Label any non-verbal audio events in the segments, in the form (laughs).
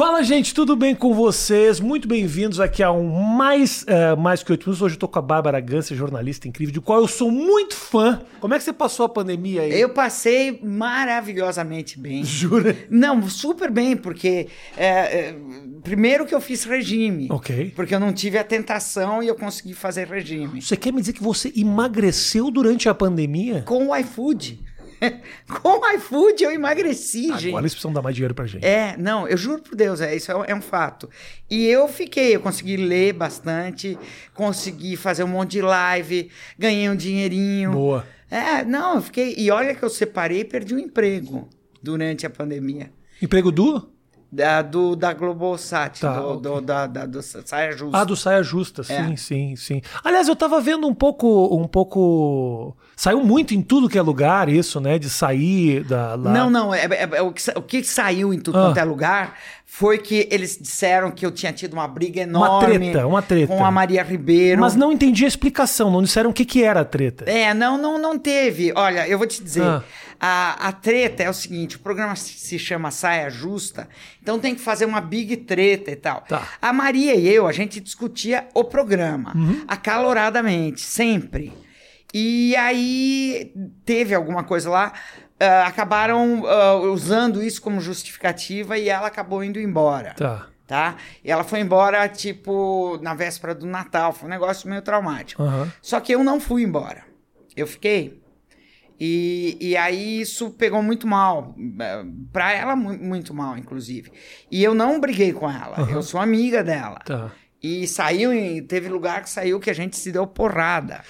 Fala, gente, tudo bem com vocês? Muito bem-vindos aqui a um mais, uh, mais que oito minutos. Hoje eu tô com a Bárbara Gância, jornalista incrível, de qual eu sou muito fã. Como é que você passou a pandemia aí? Eu passei maravilhosamente bem. (laughs) Jura? Não, super bem, porque é, é, primeiro que eu fiz regime. Ok. Porque eu não tive a tentação e eu consegui fazer regime. Você quer me dizer que você emagreceu durante a pandemia? Com o iFood. (laughs) Com o iFood eu emagreci, Agora gente. eles precisam dar mais dinheiro pra gente. É, não, eu juro por Deus, é, isso é, é um fato. E eu fiquei, eu consegui ler bastante, consegui fazer um monte de live, ganhei um dinheirinho. Boa. É, não, eu fiquei. E olha que eu separei e perdi o emprego durante a pandemia. Emprego do? Da, do, da Globosat, Tá, do, ok. do, da, da, do Saia Justa. Ah, do Saia Justa, sim, É. sim, sim. Aliás, eu tava vendo um pouco, um pouco... Saiu muito em tudo que é lugar isso, né? De sair da... lá- Não, não, é, é- é o, que, o que saiu em tudo Ah. quanto é lugar foi que eles disseram que eu tinha tido uma briga Uma enorme treta, uma treta. com a Maria Ribeiro. Mas não entendi a explicação, não disseram o que, que era a treta. É, não, não, não teve. Olha, eu vou te dizer. Ah. A, a treta é o seguinte: o programa se chama Saia Justa, então tem que fazer uma big treta e tal. Tá. A Maria e eu, a gente discutia o programa Uhum. acaloradamente, sempre. E aí teve alguma coisa lá, ah, acabaram ah, usando isso como justificativa e ela acabou indo embora Tá. tá? E ela foi embora, tipo, na véspera do Natal. Foi um negócio meio traumático. Aham. Só que eu não fui embora. Eu fiquei. E, e aí isso pegou muito mal. eh, Pra ela, mu- muito mal, inclusive. E eu não briguei com ela. Aham. Eu sou amiga dela. Tá. E saiu, em- teve lugar que saiu que a gente se deu porrada.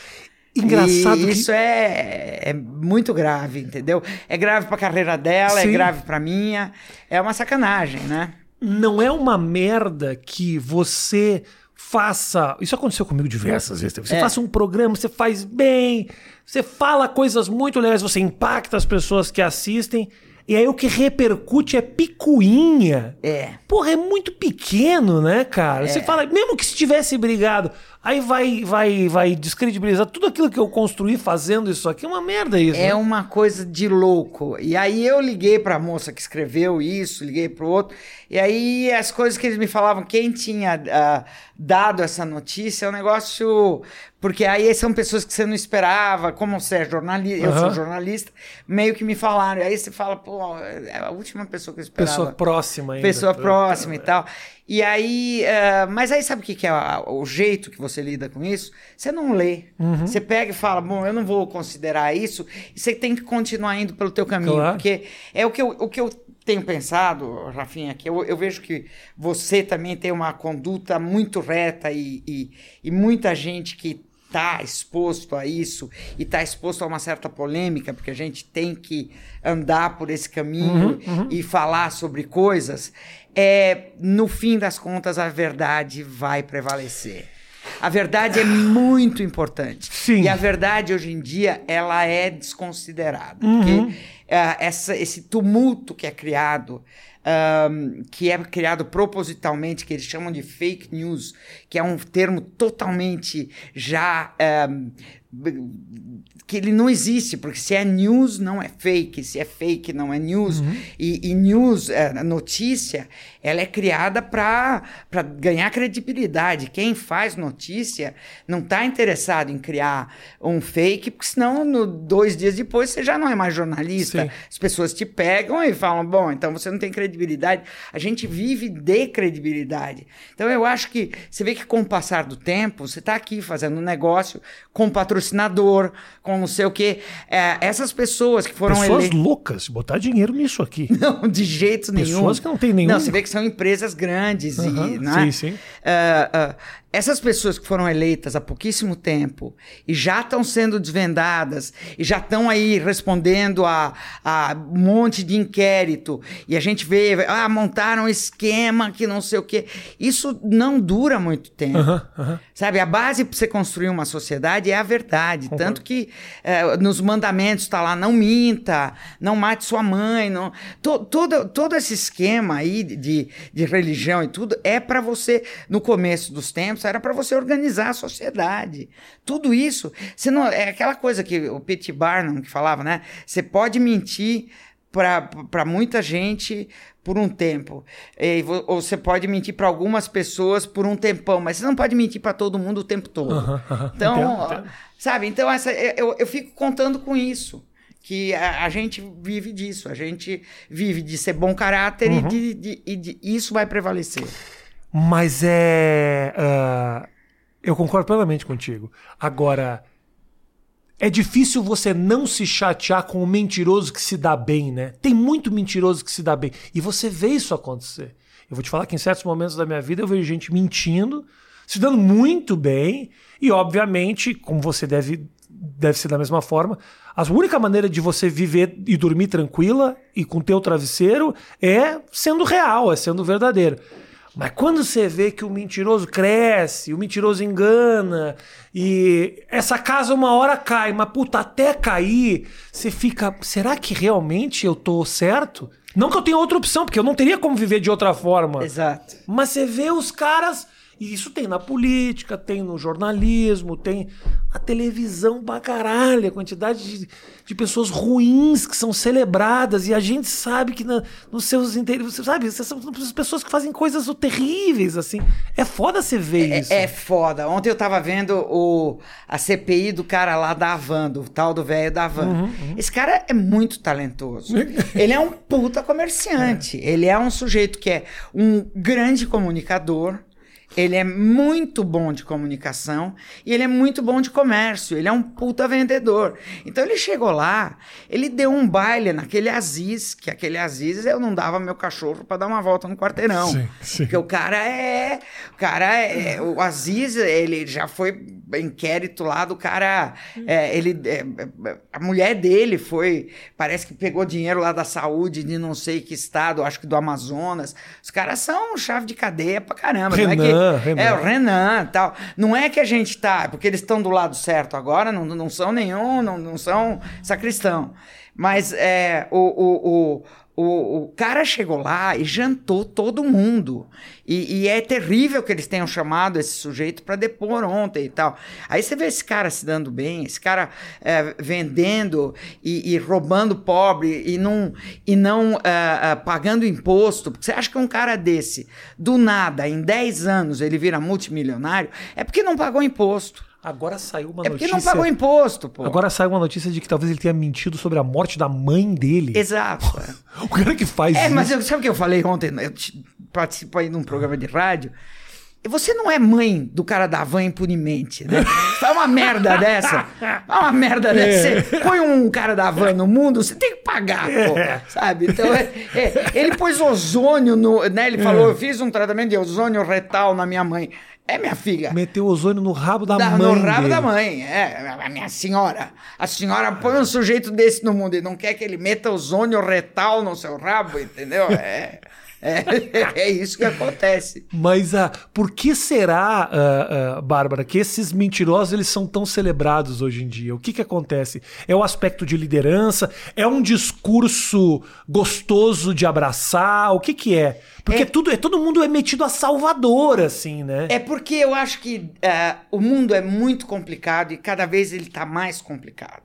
Engraçado E que... isso é, é muito grave, entendeu? É grave pra carreira dela, Sim. é grave pra minha. É uma sacanagem, né? não é uma merda que você faça. Isso aconteceu comigo diversas vezes. Você É. faça um programa, você faz bem, você fala coisas muito legais, você impacta as pessoas que assistem. E aí o que repercute é picuinha. É. Porra, é muito pequeno, né, cara? Você fala, mesmo que se tivesse brigado, aí vai, vai, vai descredibilizar tudo aquilo que eu construí fazendo isso aqui. É uma merda isso. É né? uma coisa de louco. E aí eu liguei pra moça que escreveu isso, liguei pro outro. E aí as coisas que eles me falavam, quem tinha ah, dado essa notícia, é um negócio. Porque aí são pessoas que você não esperava, como você é jornalista, eu sou jornalista, meio que me falaram. E aí você fala, pô, é a última pessoa que eu esperava. Pessoa próxima ainda. Pessoa próxima e tal. E aí, ah, mas aí sabe o que, que é a- o jeito que você lida com isso? Você não lê. Uhum. Você pega e fala, bom, eu não vou considerar isso. E você tem que continuar indo pelo teu caminho. Claro. Porque é o que eu, o que eu tenho pensado, Rafinha, que eu, eu vejo que você também tem uma conduta muito reta e, e, e muita gente que está exposto a isso e está exposto a uma certa polêmica, porque a gente tem que andar por esse caminho e falar sobre coisas, é, no fim das contas a verdade vai prevalecer. A verdade é muito importante. Sim. E a verdade hoje em dia ela é desconsiderada. Porque ah, essa, esse tumulto que é criado, ahm, que é criado propositalmente, que eles chamam de fake news, que é um termo totalmente já. ahm, que ele não existe, porque se é news não é fake, se é fake não é news. E, e news, é, notícia, ela é criada para ganhar credibilidade. Quem faz notícia não está interessado em criar um fake, porque senão, no, dois dias depois, você já não é mais jornalista. Sim. As pessoas te pegam e falam: bom, então você não tem credibilidade. A gente vive de credibilidade. Então eu acho que você vê que com o passar do tempo, você está aqui fazendo um negócio com patrocinador, com não sei o quê. É, essas pessoas que foram Pessoas eleitas. loucas, botar dinheiro nisso aqui. (laughs) Não, de jeito nenhum. Pessoas que não têm nenhum- Não, você vê que são empresas grandes Aham, e. Né? sim, sim. Ah, ah, essas pessoas que foram eleitas há pouquíssimo tempo e já estão sendo desvendadas e já estão aí respondendo a, a um monte de inquérito e a gente vê, ah, montaram um esquema que não sei o quê. Isso não dura muito tempo. Aham, aham. Sabe, a base para você construir uma sociedade é a verdade. Tanto que eh, nos mandamentos está lá, não minta, não mate sua mãe. Não... To- todo, todo esse esquema aí de, de religião e tudo é para você, no começo dos tempos, era para você organizar a sociedade. Tudo isso, você não, é aquela coisa que o P.T. Barnum que falava, né? Você pode mentir para muita gente por um tempo. E, ou você pode mentir para algumas pessoas por um tempão, mas você não pode mentir para todo mundo o tempo todo. Então, entendo, entendo. sabe? Então, essa, eu, eu fico contando com isso. Que a, a, gente vive disso, a gente vive de ser bom caráter uhum. e, de, de, e de, isso vai prevalecer. Mas é. Uh, eu concordo plenamente contigo. Agora, é difícil você não se chatear com o mentiroso que se dá bem, né? Tem muito mentiroso que se dá bem. E você vê isso acontecer. Eu vou te falar que em certos momentos da minha vida eu vejo gente mentindo, se dando muito bem, e obviamente, como você deve, deve ser da mesma forma, a única maneira de você viver e dormir tranquila e com teu travesseiro é sendo real, é sendo verdadeiro. Mas quando você vê que o mentiroso cresce, o mentiroso engana, e essa casa uma hora cai, mas puta, até cair, você fica. Será que realmente eu tô certo? Não que eu tenha outra opção, porque eu não teria como viver de outra forma. Exato. Mas você vê os caras e isso tem na política, tem no jornalismo, tem a televisão pra caralho, a quantidade de, de pessoas ruins que são celebradas e a gente sabe que na, nos seus interesses, sabe, são pessoas que fazem coisas terríveis, assim. É foda você ver é, isso. É foda. Ontem eu tava vendo o, a CPI do cara lá da Havan, do tal do velho da Havan. Uhum, uhum. Esse cara é muito talentoso. Ele é um puta comerciante. (laughs) É. Ele é um sujeito que é um grande comunicador ele é muito bom de comunicação e ele é muito bom de comércio. Ele é um puta vendedor. Então ele chegou lá, ele deu um baile naquele Aziz, que aquele Aziz eu não dava meu cachorro para dar uma volta no quarteirão. Sim, sim. Porque o cara é. O cara é. O Aziz, ele já foi inquérito lá do cara. É, ele, é, a mulher dele foi. Parece que pegou dinheiro lá da saúde de não sei que estado, acho que do Amazonas. Os caras são chave de cadeia pra caramba. Renan, não é que, Renan. É, o Renan tal. Não é que a gente tá, porque eles estão do lado certo agora, não, não são nenhum, não, não são sacristão. Mas é, o, o, o o, o, cara chegou lá e jantou todo mundo. E, e, é terrível que eles tenham chamado esse sujeito para depor ontem e tal. Aí você vê esse cara se dando bem, esse cara é, vendendo e, e, roubando pobre e não, e não é, é, pagando imposto. Você acha que um cara desse, do nada, em 10 anos, ele vira multimilionário? É porque não pagou imposto. Agora saiu uma é notícia. É porque não pagou imposto, pô. Agora saiu uma notícia de que talvez ele tenha mentido sobre a morte da mãe dele. Exato. (laughs) o cara que faz é, isso. É, mas eu, sabe o que eu falei ontem? Eu participo aí de um programa de rádio. Você não é mãe do cara da van impunemente, né? Faz uma merda (laughs) dessa. Faz uma merda dessa. É. Você põe um cara da van no mundo, você tem que pagar, pô. É. Sabe? Então, é, é, ele pôs ozônio no. Né? Ele falou: é. eu fiz um tratamento de ozônio retal na minha mãe. É, minha filha. Meteu ozônio no rabo da, da mãe. No rabo dele. da mãe, é. A minha senhora. A senhora põe um sujeito desse no mundo e não quer que ele meta ozônio retal no seu rabo, entendeu? É. É, (laughs) é isso que acontece. Mas uh, por que será, uh, uh, Bárbara, que esses mentirosos eles são tão celebrados hoje em dia? O que, que acontece? É o aspecto de liderança? É um discurso gostoso de abraçar? O que, que é? Porque é, tudo, é, todo mundo é metido a salvador, assim, né? É porque eu acho que o mundo é muito complicado e cada vez ele está mais complicado.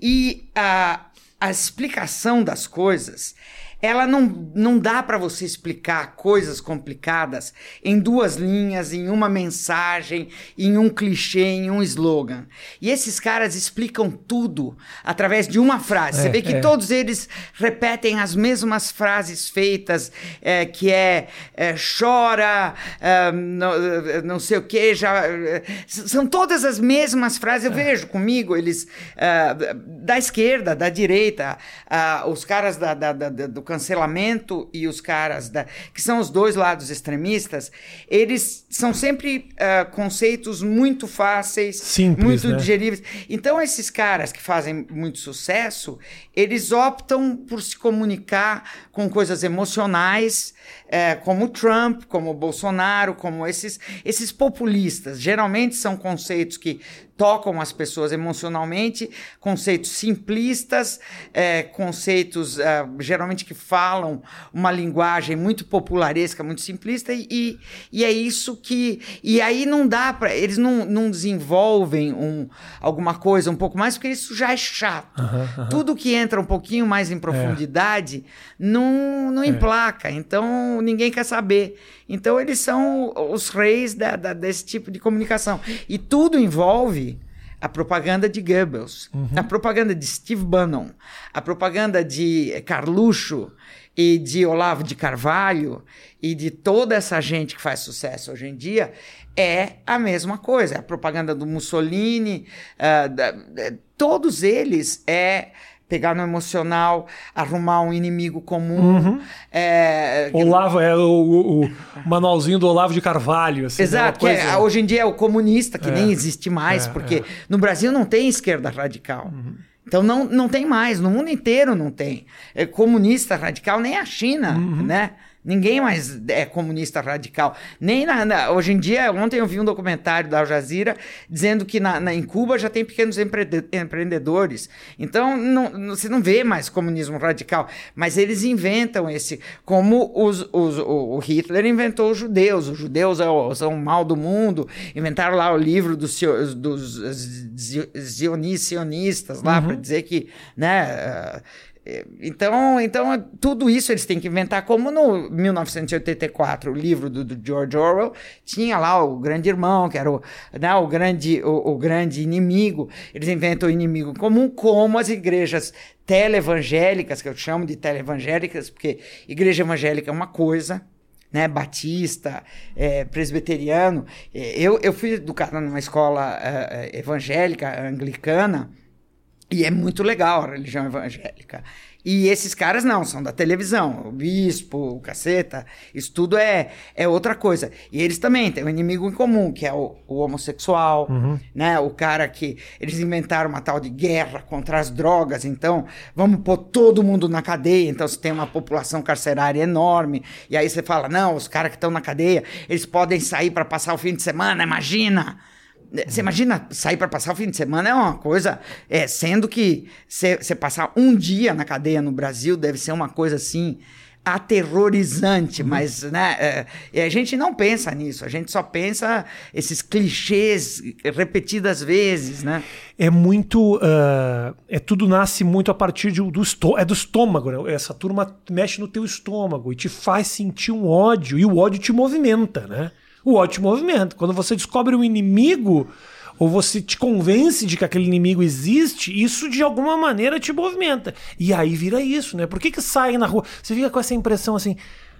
E a explicação das coisas ela não, não dá para você explicar coisas complicadas em duas linhas, em uma mensagem, em um clichê, em um slogan. E esses caras explicam tudo através de uma frase. É, você vê que é. todos eles repetem as mesmas frases feitas, é, que é, é chora, é, não, não, sei o que, já. São todas as mesmas frases. Eu é. vejo comigo, eles da esquerda, da direita, os caras da, da, da, do cancelamento e os caras da, que são os dois lados extremistas, eles são sempre uh, conceitos muito fáceis, Simples, muito né? digeríveis. Então esses caras que fazem muito sucesso, eles optam por se comunicar com coisas emocionais, uh, como Trump, como Bolsonaro, como esses esses populistas. Geralmente são conceitos que tocam as pessoas emocionalmente, conceitos simplistas, é, conceitos é, geralmente que falam uma linguagem muito popularesca, muito simplista, e, e é isso que. E aí não dá para. Eles não, não desenvolvem um, alguma coisa um pouco mais, porque isso já é chato. Tudo que entra um pouquinho mais em profundidade não, não emplaca, então ninguém quer saber. Então eles são os reis da, da, desse tipo de comunicação. E tudo envolve a propaganda de Goebbels, uhum. a propaganda de Steve Bannon, a propaganda de Carluxo e de Olavo de Carvalho e de toda essa gente que faz sucesso hoje em dia é a mesma coisa. A propaganda do Mussolini, uh, da, todos eles é pegar no emocional, arrumar um inimigo comum. Uhum. É... Olavo, é o, o, manualzinho do Olavo de Carvalho. Assim, né? Exato, coisa... é, hoje em dia é o comunista, que é. nem existe mais, é, porque é. no Brasil não tem esquerda radical. Uhum. Então não, não tem mais, no mundo inteiro não tem. É comunista radical, nem a China, uhum. né? Ninguém mais é comunista radical. Nem na, na, hoje em dia, ontem eu vi um documentário da Al Jazeera dizendo que na, na em Cuba já tem pequenos empreendedores. Então, não, você não vê mais comunismo radical. Mas eles inventam esse. Como os, os, o Hitler inventou os judeus. Os judeus são o mal do mundo. Inventaram lá o livro dos, dos sionistas lá, uhum. para dizer que. Né, então, então, tudo isso eles têm que inventar, como no 1984, o livro do, do George Orwell, tinha lá o grande irmão, que era o, né, o, grande, o, o grande inimigo. Eles inventam o inimigo comum, como as igrejas teleevangélicas, que eu chamo de teleevangélicas, porque igreja evangélica é uma coisa, né, batista, é, presbiteriano. Eu, eu fui educado numa escola é, é evangélica, anglicana, e é muito legal a religião evangélica. E esses caras não, são da televisão, o bispo, o caceta, isso tudo é, é outra coisa. E eles também têm um inimigo em comum, que é o, o homossexual, uhum. né? O cara que eles inventaram uma tal de guerra contra as drogas, então vamos pôr todo mundo na cadeia, então você tem uma população carcerária enorme, e aí você fala, não, os caras que estão na cadeia, eles podem sair para passar o fim de semana, imagina! Você imagina sair para passar o fim de semana é uma coisa, é, sendo que você passar um dia na cadeia no Brasil deve ser uma coisa assim aterrorizante, uhum. mas né, é, a gente não pensa nisso, a gente só pensa esses clichês repetidas vezes, né? É muito, uh, é tudo nasce muito a partir de, do, é do estômago, né? essa turma mexe no teu estômago e te faz sentir um ódio e o ódio te movimenta, né? O ódio movimento. Quando você descobre um inimigo ou você te convence de que aquele inimigo existe, isso de alguma maneira te movimenta. E aí vira isso, né? Por que que sai na rua? Você fica com essa impressão assim,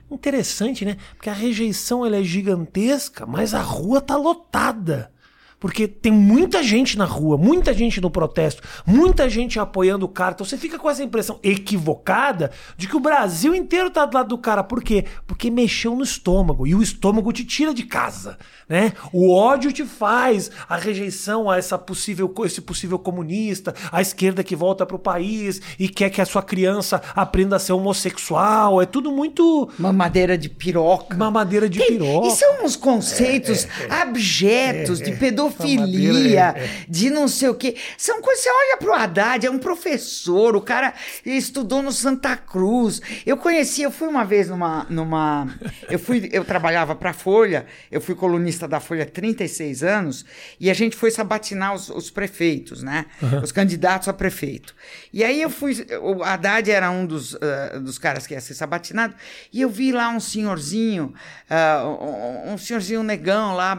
interessante, né? Porque a rejeição ela é gigantesca, mas a rua tá lotada. Porque tem muita gente na rua, muita gente no protesto, muita gente apoiando o cara. Então você fica com essa impressão equivocada de que o Brasil inteiro tá do lado do cara. Por quê? Porque mexeu no estômago. E o estômago te tira de casa. Né? O ódio te faz a rejeição a essa possível, esse possível comunista, a esquerda que volta para o país e quer que a sua criança aprenda a ser homossexual. É tudo muito. Mamadeira de piroca. Mamadeira de piroca. E são uns conceitos é, é, é. abjetos é, de pedofilia pedofilia, é, de não sei o quê. São coisas. Você olha pro Haddad, é um professor, o cara estudou no Santa Cruz. Eu conheci, eu fui uma vez numa. numa (laughs) eu fui, eu trabalhava pra Folha, eu fui colunista da Folha há 36 anos, e a gente foi sabatinar os, os prefeitos, né? Uhum. Os candidatos a prefeito. E aí eu fui. O Haddad era um dos, uh, dos caras que ia ser sabatinado, e eu vi lá um senhorzinho, uh, um, um senhorzinho negão lá,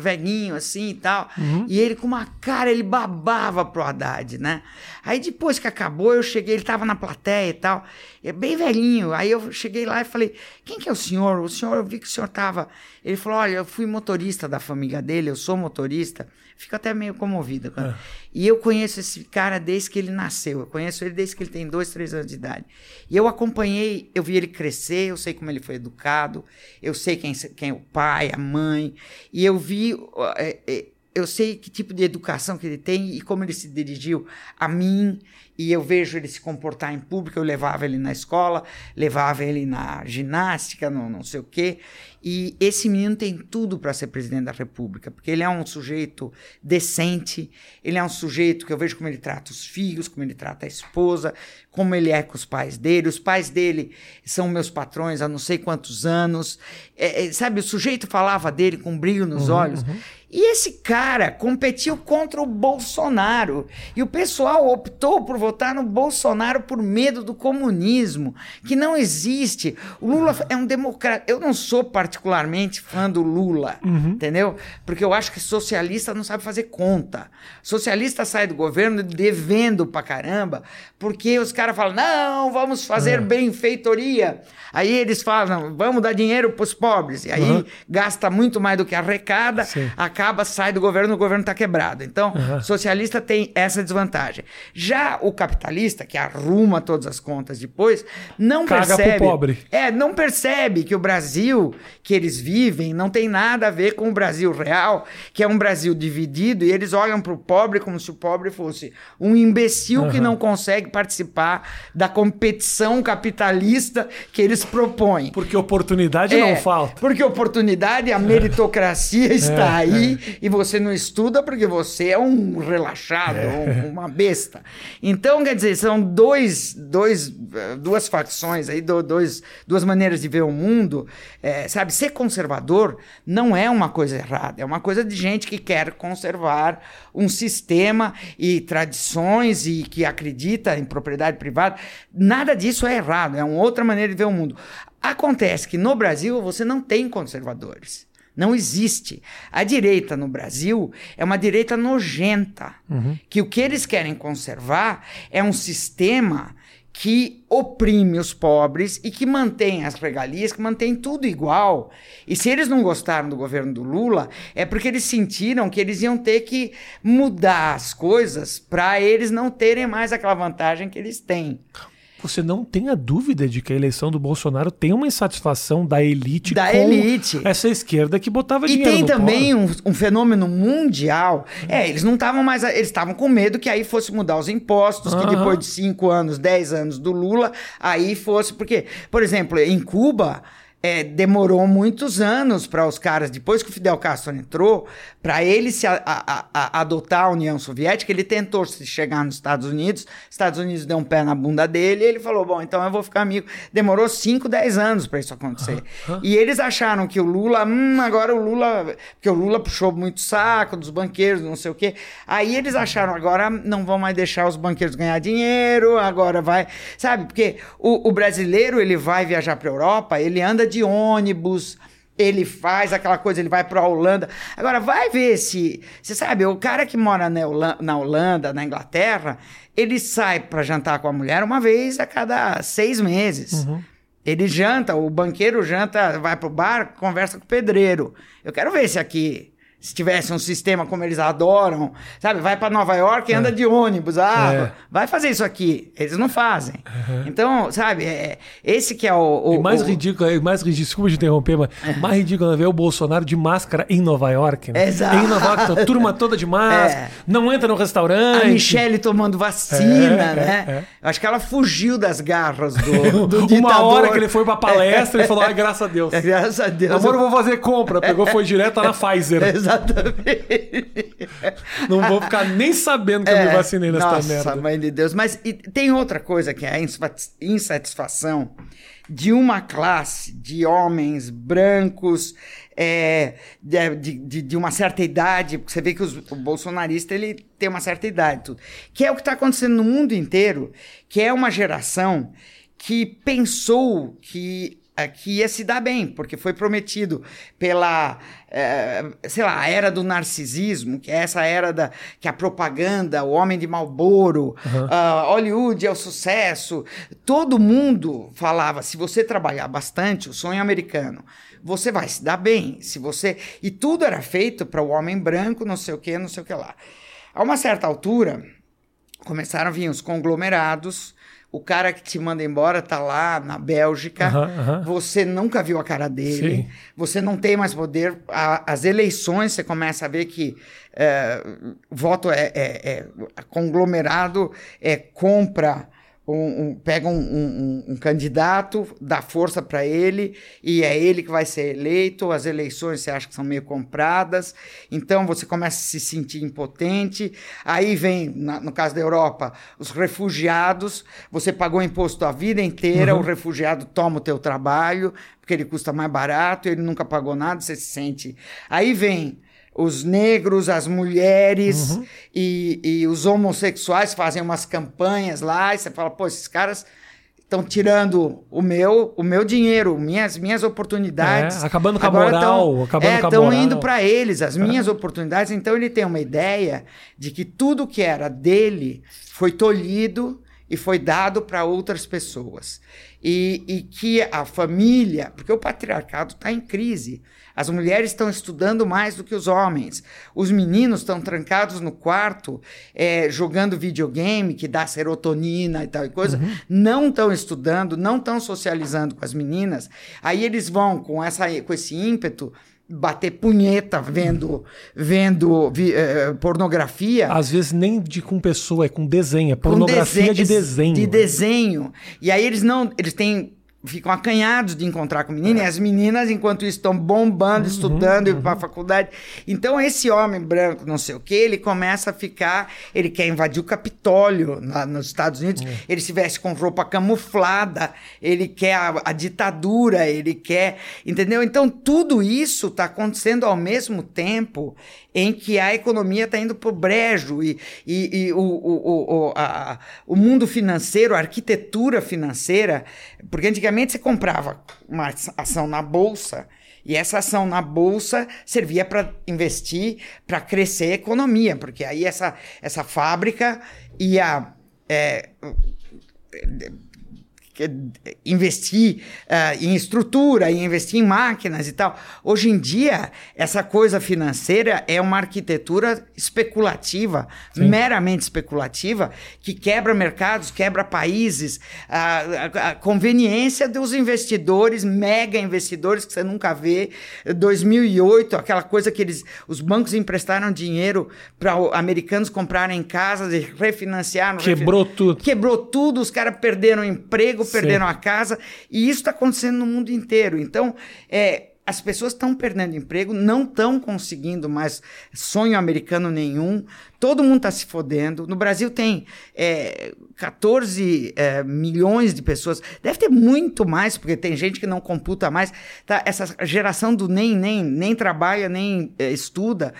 velhinho, assim tal. Uhum. E ele com uma cara, ele babava pro Haddad, né? Aí depois que acabou, eu cheguei, ele tava na plateia e tal, é bem velhinho. Aí eu cheguei lá e falei: "Quem que é o senhor? O senhor, eu vi que o senhor tava". Ele falou: "Olha, eu fui motorista da família dele, eu sou motorista". Fico até meio comovido. É. E eu conheço esse cara desde que ele nasceu. Eu conheço ele desde que ele tem dois, três anos de idade. E eu acompanhei, eu vi ele crescer, eu sei como ele foi educado, eu sei quem, quem é o pai, a mãe. E eu vi é, é, eu sei que tipo de educação que ele tem e como ele se dirigiu a mim e eu vejo ele se comportar em público, eu levava ele na escola, levava ele na ginástica, no não sei o quê. E esse menino tem tudo para ser presidente da República, porque ele é um sujeito decente, ele é um sujeito que eu vejo como ele trata os filhos, como ele trata a esposa, como ele é com os pais dele. Os pais dele são meus patrões há não sei quantos anos. É, é, sabe, o sujeito falava dele com um brilho nos uhum, olhos. Uhum. E esse cara competiu contra o Bolsonaro. E o pessoal optou por votar no Bolsonaro por medo do comunismo, que não existe. O Lula é um democrata. Eu não sou particularmente fã do Lula, uhum. entendeu? Porque eu acho que socialista não sabe fazer conta. Socialista sai do governo devendo pra caramba, porque os caras falam: não, vamos fazer uhum. benfeitoria. Aí eles falam: vamos dar dinheiro pros pobres. E aí uhum. gasta muito mais do que arrecada. Sim acaba, sai do governo, o governo está quebrado. Então, uhum. socialista tem essa desvantagem. Já o capitalista, que arruma todas as contas depois, não Caga percebe. Pro pobre. É, não percebe que o Brasil que eles vivem não tem nada a ver com o Brasil real, que é um Brasil dividido, e eles olham para o pobre como se o pobre fosse um imbecil uhum. que não consegue participar da competição capitalista que eles propõem. Porque oportunidade é, não falta. Porque oportunidade, a meritocracia (laughs) está é, aí e você não estuda porque você é um relaxado, é. uma besta. Então, quer dizer, são dois, dois, duas facções aí, dois, duas maneiras de ver o mundo. É, sabe, ser conservador não é uma coisa errada, é uma coisa de gente que quer conservar um sistema e tradições e que acredita em propriedade privada. Nada disso é errado, é uma outra maneira de ver o mundo. Acontece que no Brasil você não tem conservadores. Não existe. A direita no Brasil é uma direita nojenta, uhum. que o que eles querem conservar é um sistema que oprime os pobres e que mantém as regalias, que mantém tudo igual. E se eles não gostaram do governo do Lula, é porque eles sentiram que eles iam ter que mudar as coisas para eles não terem mais aquela vantagem que eles têm você não tenha dúvida de que a eleição do Bolsonaro tem uma insatisfação da elite da elite. essa esquerda que botava e dinheiro E tem também um, um, fenômeno mundial. É, eles não estavam mais. Eles estavam com medo que aí fosse mudar os impostos, que depois de cinco anos, dez anos do Lula, aí fosse. Porque, por exemplo, em Cuba é, demorou muitos anos para os caras, depois que o Fidel Castro entrou, para ele se a, a, a, adotar a União Soviética, ele tentou se chegar nos Estados Unidos, Estados Unidos deu um pé na bunda dele e ele falou: Bom, então eu vou ficar amigo. Demorou 5, 10 anos para isso acontecer. E eles acharam que o Lula, hum, agora o Lula, porque o Lula puxou muito saco dos banqueiros, não sei o quê. Aí eles acharam: agora não vão mais deixar os banqueiros ganhar dinheiro, agora vai. Sabe, porque o, o brasileiro ele vai viajar para Europa, ele anda de ônibus, ele faz aquela coisa, ele vai para a Holanda. Agora, vai ver se. Você sabe, o cara que mora na Holanda, na, Holanda, na Inglaterra, ele sai para jantar com a mulher uma vez a cada seis meses. Uhum. Ele janta, o banqueiro janta, vai pro bar, conversa com o pedreiro. Eu quero ver se aqui se tivesse um sistema como eles adoram, sabe? Vai para Nova York e é. anda de ônibus. Ah, é. vai fazer isso aqui. Eles não fazem. Uhum. Então, sabe? É, esse que é o. o e mais o... ridículo, é, mais ridículo, desculpa te interromper, mas é. mais ridículo é ver o Bolsonaro de máscara em Nova York. Né? Exato. Em Nova York, a turma toda de (laughs) máscara, é. não entra no restaurante. A Michelle tomando vacina, né? Acho que ela fugiu das garras do, (laughs) do ditador. Uma hora que ele foi pra palestra e falou: ai, graças a Deus. (laughs) graças a Deus. Amor, eu vou fazer compra. Pegou, foi direto na Pfizer. Exato. Exatamente. Não vou ficar nem sabendo que é, eu me é, vacinei nessa nossa, merda. Nossa, mãe de Deus. Mas tem outra coisa que é a insatisfação de uma classe de homens brancos é, de, de, de, uma certa idade, você vê que os, o bolsonarista ele tem uma certa idade, tudo, que é o que está acontecendo no mundo inteiro, que é uma geração que pensou que que ia se dar bem, porque foi prometido pela, é, sei lá, a era do narcisismo, que é essa era da que a propaganda, o homem de Malboro, uhum. uh, Hollywood é o sucesso. Todo mundo falava, se você trabalhar bastante, o sonho americano, você vai se dar bem. Se você e tudo era feito para o homem branco, não sei o que, não sei o que lá. A uma certa altura, começaram a vir os conglomerados. O cara que te manda embora tá lá na Bélgica. Você nunca viu a cara dele. Sim. Você não tem mais poder. A- as eleições, você começa a ver que é, voto é, é- é- conglomerado, é compra. Um- um- pega um, um- um- candidato, dá força para ele e é ele que vai ser eleito. As eleições você acha que são meio compradas, então você começa a se sentir impotente. Aí vem, na- no caso da Europa, os refugiados. Você pagou imposto a vida inteira, o refugiado toma o teu trabalho porque ele custa mais barato, ele nunca pagou nada, você se sente. Aí vem os negros, as mulheres e, e os homossexuais fazem umas campanhas lá e você fala, pô, esses caras estão tirando o meu, o meu dinheiro, minhas, minhas oportunidades. É, acabando com a moral, tão- acabando é, com a moral. indo para eles as minhas oportunidades. Então ele tem uma ideia de que tudo que era dele foi tolhido e foi dado para outras pessoas. E, e que a família, porque o patriarcado está em crise. As mulheres estão estudando mais do que os homens. Os meninos estão trancados no quarto, é, jogando videogame, que dá serotonina e tal e coisa. Não estão estudando, não estão socializando com as meninas. Aí eles vão com, essa, com esse ímpeto bater punheta vendo, vendo vi- eh, pornografia. Às vezes nem de com pessoa, é com desenho. É com pornografia de dese- desenho. De desenho. E aí eles não. Eles têm. Ficam acanhados de encontrar com menina, e as meninas, enquanto isso, estão bombando, Uhum, estudando, indo para a faculdade. Então, esse homem branco, não sei o que, ele começa a ficar. Ele quer invadir o Capitólio lá nos Estados Unidos, É. ele se veste com roupa camuflada, ele quer a, a ditadura, ele quer. Entendeu? Então, tudo isso está acontecendo ao mesmo tempo em que a economia está indo para o brejo e, e, e o, o, o, a- o mundo financeiro, a arquitetura financeira, porque antigamente você comprava uma ação na bolsa e essa ação na bolsa servia para investir, para crescer a economia, porque aí essa, essa fábrica ia é, investir ah, em estrutura, em investir em máquinas e tal. Hoje em dia, essa coisa financeira é uma arquitetura especulativa, meramente especulativa, que quebra mercados, quebra países, a, a- a conveniência dos investidores, mega investidores que você nunca vê. 2008, aquela coisa que eles, os bancos emprestaram dinheiro para americanos comprarem casas e refinanciaram. Quebrou tudo. Quebrou tudo, os caras perderam emprego, Sim. Perderam a casa, e isso está acontecendo no mundo inteiro. Então, é, as pessoas estão perdendo emprego, não estão conseguindo mais sonho americano nenhum, todo mundo está se fodendo. No Brasil tem é, 14 é, milhões de pessoas, deve ter muito mais, porque tem gente que não computa mais. Tá? Essa geração do nem, nem, nem trabalha, nem é, estuda.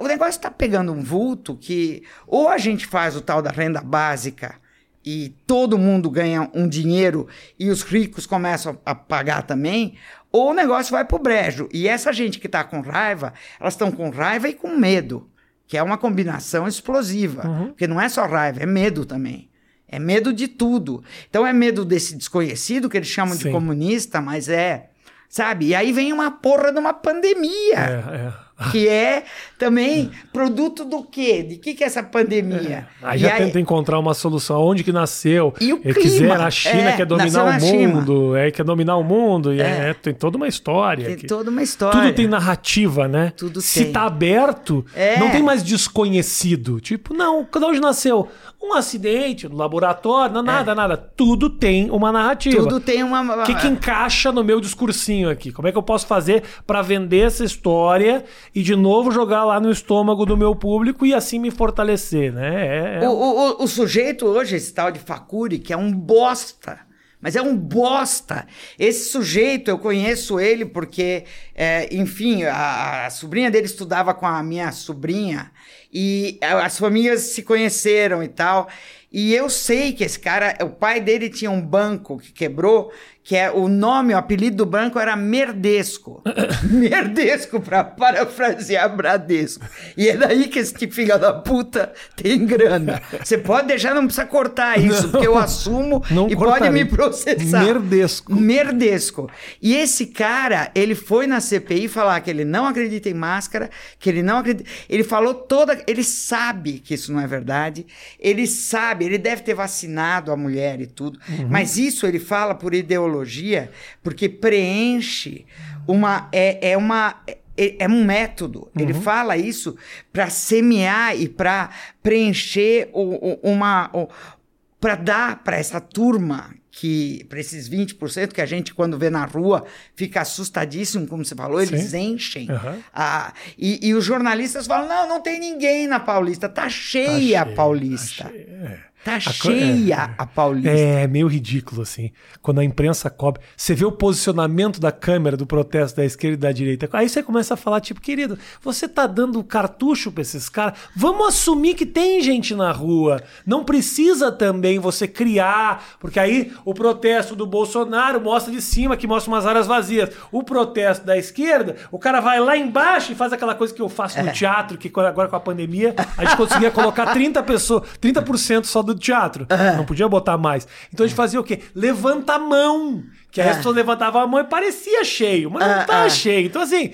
O negócio está pegando um vulto que ou a gente faz o tal da renda básica e todo mundo ganha um dinheiro e os ricos começam a pagar também, ou o negócio vai pro brejo. E essa gente que está com raiva, elas estão com raiva e com medo, que é uma combinação explosiva. Porque não é só raiva, é medo também. É medo de tudo. Então é medo desse desconhecido que eles chamam de Sim. comunista, mas é. Sabe? E aí vem uma porra de uma pandemia É, é. (laughs) que é também produto do quê? De que que é essa pandemia? Aí E já tenta encontrar uma solução. Onde que nasceu? E o clima? quiseram, a China É, quer dominar nasceu o China. mundo, é, quer dominar o mundo. E É. é, tem toda uma história. Tem que- toda uma história. Tudo tem narrativa, né? Tudo Se tem. tá aberto, É. não tem mais desconhecido. Tipo, não, onde nasceu? Um acidente no laboratório, não, nada, nada. Tudo tem uma narrativa. É. Tudo tem uma. O que, que encaixa no meu discursinho aqui? Como é que eu posso fazer pra vender essa história e de novo jogar lá no estômago do meu público e assim me fortalecer, né? É, é- O, o, o- sujeito hoje, esse tal de Facuri, que é um bosta. Mas é um bosta. Esse sujeito, eu conheço ele porque, é, enfim, a, a sobrinha dele estudava com a minha sobrinha e as famílias se conheceram e tal. E eu sei que esse cara, o pai dele tinha um banco que quebrou, que é o nome, o apelido do banco era Merdesco. (laughs) Merdesco, para parafrasear Bradesco. E é daí que esse filho da puta tem grana. Você pode deixar, não precisa cortar (laughs) isso, não, porque eu assumo e cortarei. pode me processar. Merdesco. Merdesco. E esse cara, ele foi na CPI falar que ele não acredita em máscara, que ele não acredita. Ele falou toda. Ele sabe que isso não é verdade. Ele sabe, ele deve ter vacinado a mulher e tudo. Uhum. Mas isso ele fala por ideologia porque preenche uma. É, é uma. É, é um método. Uhum. Ele fala isso para semear e para preencher o, o, uma. para dar para essa turma que para esses 20% que a gente, quando vê na rua, fica assustadíssimo, como você falou, Sim. eles enchem. Uhum. Ah, e, e, os jornalistas falam: não, não tem ninguém na Paulista, tá cheia tá a Paulista. Tá cheia. Tá a cheia é, a Paulista. É meio ridículo, assim. Quando a imprensa cobre. Você vê o posicionamento da câmera do protesto da esquerda e da direita. Aí você começa a falar, tipo, querido, você tá dando cartucho pra esses caras. Vamos assumir que tem gente na rua. Não precisa também você criar. Porque aí o protesto do Bolsonaro mostra de cima, que mostra umas áreas vazias. O protesto da esquerda, o cara vai lá embaixo e faz aquela coisa que eu faço no é. teatro, que agora com a pandemia, a gente conseguia colocar 30 pessoas, 30% só do do teatro. Não podia botar mais. Então a gente fazia o quê? Levanta a mão. Que aí as pessoas levantavam a mão e parecia cheio, mas não tá cheio. Então, assim,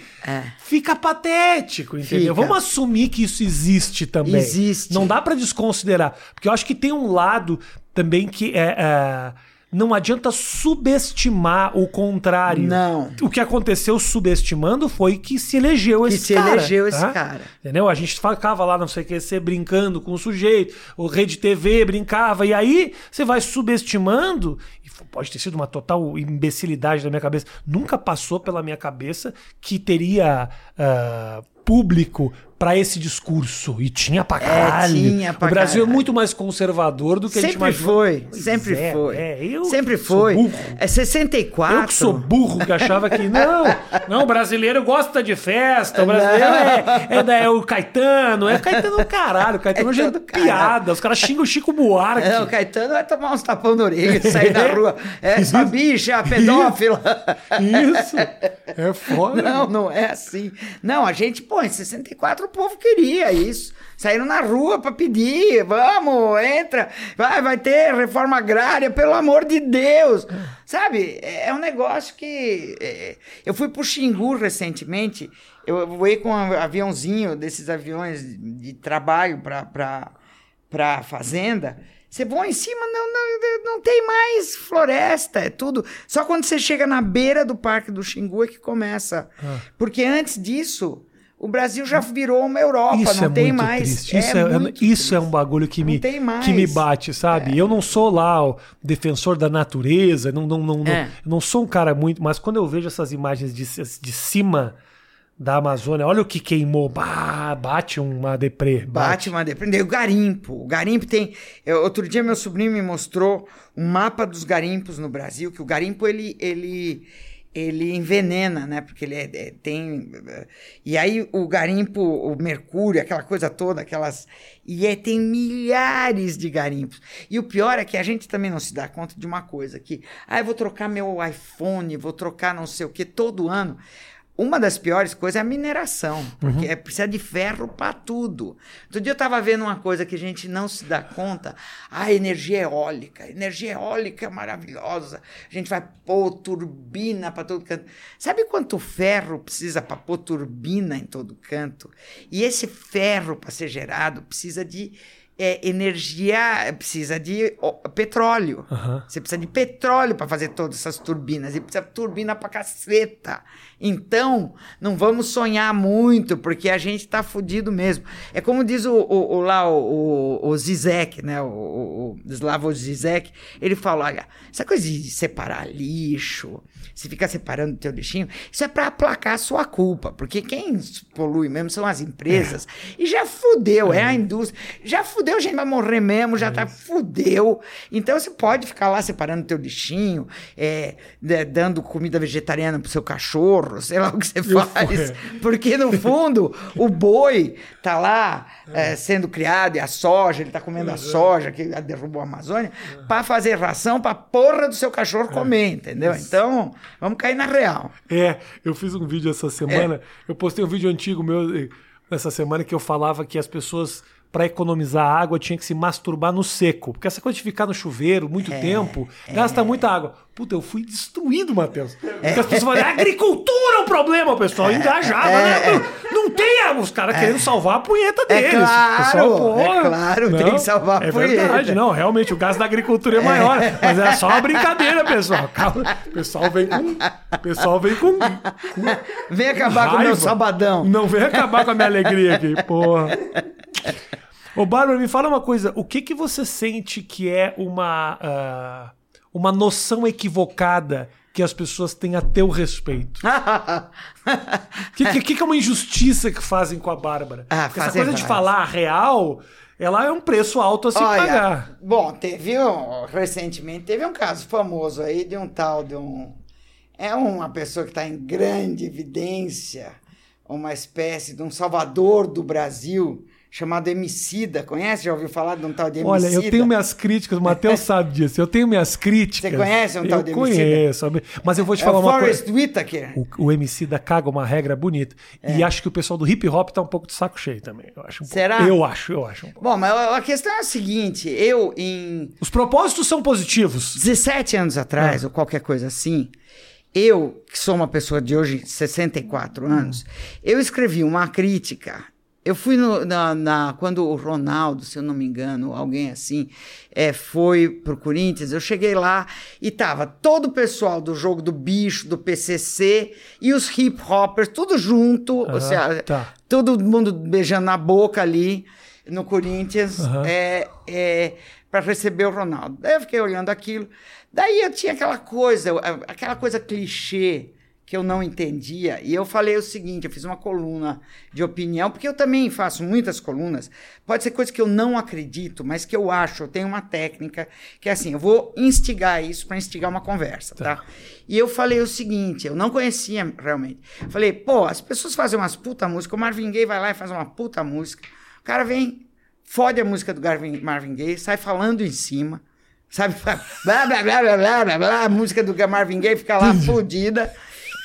fica patético, entendeu? Fica. Vamos assumir que isso existe também. Existe. Não dá para desconsiderar. Porque eu acho que tem um lado também que é, é não adianta subestimar o contrário. Não. O que aconteceu subestimando foi que se elegeu que esse se cara. se elegeu tá? esse cara. Entendeu? A gente ficava lá, não sei o que, você brincando com o sujeito, o Rede TV brincava, e aí você vai subestimando, e pode ter sido uma total imbecilidade da minha cabeça. Nunca passou pela minha cabeça que teria uh, público para esse discurso. E tinha pra é, caralho. É, tinha pra o Brasil caralho. é muito mais conservador do que sempre a gente imagina. Foi, sempre é, foi. É, eu sempre foi. Burro. É 64. Eu que sou burro, que achava que (laughs) não, não, o brasileiro gosta de festa, o brasileiro é, é, da, é o Caetano, é Caetano caralho, o Caetano é, (laughs) é piada, os caras xingam o Chico Buarque. É, o Caetano vai tomar uns tapão na orelha, sair na (laughs) rua, é essa bicha, pedófila. Isso, é foda. Não, não é assim. Não, a gente, pô, em 64 povo queria isso. Saíram na rua para pedir, vamos, entra, vai, vai ter reforma agrária, pelo amor de Deus. Sabe, é, é um negócio que... É, eu fui pro Xingu recentemente, eu voei com um aviãozinho, desses aviões de trabalho para para fazenda, você voa em cima, não, não, não tem mais floresta, é tudo. Só quando você chega na beira do Parque do Xingu é que começa. Ah. Porque antes disso, o Brasil já virou uma Europa, isso não é tem mais. Triste. Isso, é, é isso é um bagulho que me, que me bate, sabe? É. Eu não sou lá o defensor da natureza, não, não, não, é. não, não sou um cara muito, mas quando eu vejo essas imagens de, de cima da Amazônia, olha o que queimou, bah, bate uma deprê. Bate, bate uma deprê. O garimpo, o garimpo tem... Eu, outro dia meu sobrinho me mostrou um mapa dos garimpos no Brasil, que o garimpo, ele... ele ele envenena, né? Porque ele é, é, tem. E aí o garimpo, o mercúrio, aquela coisa toda, aquelas. E é, tem milhares de garimpos. E o pior é que a gente também não se dá conta de uma coisa: que, ah, eu vou trocar meu iPhone, vou trocar não sei o que todo ano. Uma das piores coisas é a mineração, porque uhum. é, precisa de ferro para tudo. Outro dia eu estava vendo uma coisa que a gente não se dá conta: a energia eólica. A energia eólica é maravilhosa. A gente vai pôr turbina para todo canto. Sabe quanto ferro precisa para pôr turbina em todo canto? E esse ferro, para ser gerado, precisa de é, energia, precisa de ó, petróleo. Uhum. Você precisa de petróleo para fazer todas essas turbinas. E precisa de turbina para caceta. Então, não vamos sonhar muito, porque a gente está fudido mesmo. É como diz o, o, o lá o, o, Zizek, né? O, o, o Slavoj Zizek. Ele fala: olha, essa coisa de separar lixo, se ficar separando o teu lixinho, isso é para aplacar a sua culpa. Porque quem polui mesmo são as empresas. É. E já fudeu, é. é a indústria. Já fudeu a gente vai morrer mesmo, já tá fudeu. Então você pode ficar lá separando teu lixinho, é, de- dando comida vegetariana pro seu cachorro, sei lá o que você faz. Porque no fundo, o boi tá lá é, sendo criado e a soja, ele tá comendo a soja que derrubou a Amazônia, pra fazer ração pra porra do seu cachorro comer, entendeu? Então, vamos cair na real. É, eu fiz um vídeo essa semana. Eu postei um vídeo antigo meu eh, essa semana que eu falava que as pessoas, para economizar água, tinham que se masturbar no seco. Porque essa coisa de ficar no chuveiro muito tempo gasta muita água. Puta, eu fui destruído, Matheus. Porque as pessoas falam, agricultura é o problema, pessoal engajava, né? Não, não tem água, os caras querendo salvar a punheta É deles. claro, O pessoal, pô, é claro, tem que salvar a É punheta. verdade, não, realmente, o gasto da agricultura é maior. Mas era só uma brincadeira, pessoal. O pessoal vem com. Pessoal vem com. com Vem acabar com o meu raiva. sabadão. Não vem acabar com a minha alegria aqui, porra. (laughs) Ô, Bárbara, me fala uma coisa. O que que você sente que é uma, ah, uma noção equivocada que as pessoas têm a teu respeito? (laughs) O que, que, que é uma injustiça que fazem com a Bárbara? Ah, Porque essa coisa de falar real, ela é um preço alto a se pagar. bom, teve um, recentemente teve um caso famoso aí de um tal de um é uma pessoa que está em grande evidência, uma espécie de um salvador do Brasil chamado Emicida. Conhece? Já ouviu falar de um tal de Emicida? Olha, eu tenho minhas críticas, o Matheus (laughs) sabe disso. Eu tenho minhas críticas. Você conhece um tal eu de Emicida? conheço, mas eu vou te é falar uma Forrest coisa. Whitaker. O, o MC da caga uma regra bonita. É. E acho que o pessoal do hip hop tá um pouco de saco cheio também. Eu acho um pouco. Será? Eu acho, eu acho um pouco. Bom, mas a questão é a seguinte, eu em Os propósitos são positivos. 17 anos atrás, ou qualquer coisa assim, eu, que sou uma pessoa de hoje 64 anos, eu escrevi uma crítica. Eu fui no- na, na- Quando o Ronaldo, se eu não me engano, alguém assim, é, foi pro Corinthians, eu cheguei lá e tava todo o pessoal do jogo do bicho, do PCC e os hip hoppers, tudo junto, ou Aham, seja, tá. todo mundo beijando na boca ali no Corinthians Aham. é, é, para receber o Ronaldo. Daí eu fiquei olhando aquilo. Daí eu tinha aquela coisa, aquela coisa clichê que eu não entendia. E eu falei o seguinte: eu fiz uma coluna de opinião, porque eu também faço muitas colunas. Pode ser coisa que eu não acredito, mas que eu acho, eu tenho uma técnica que é assim: eu vou instigar isso para instigar uma conversa, tá? E eu falei o seguinte: eu não conhecia realmente. Falei, pô, as pessoas fazem umas puta música, o Marvin Gaye vai lá e faz uma puta música. O cara vem, fode a música do Garvin- Marvin Gaye, sai falando em cima. Sabe? Blá, (laughs) blá, blá, blá, blá, blá, blá, a música do Marvin Gaye fica lá fodida.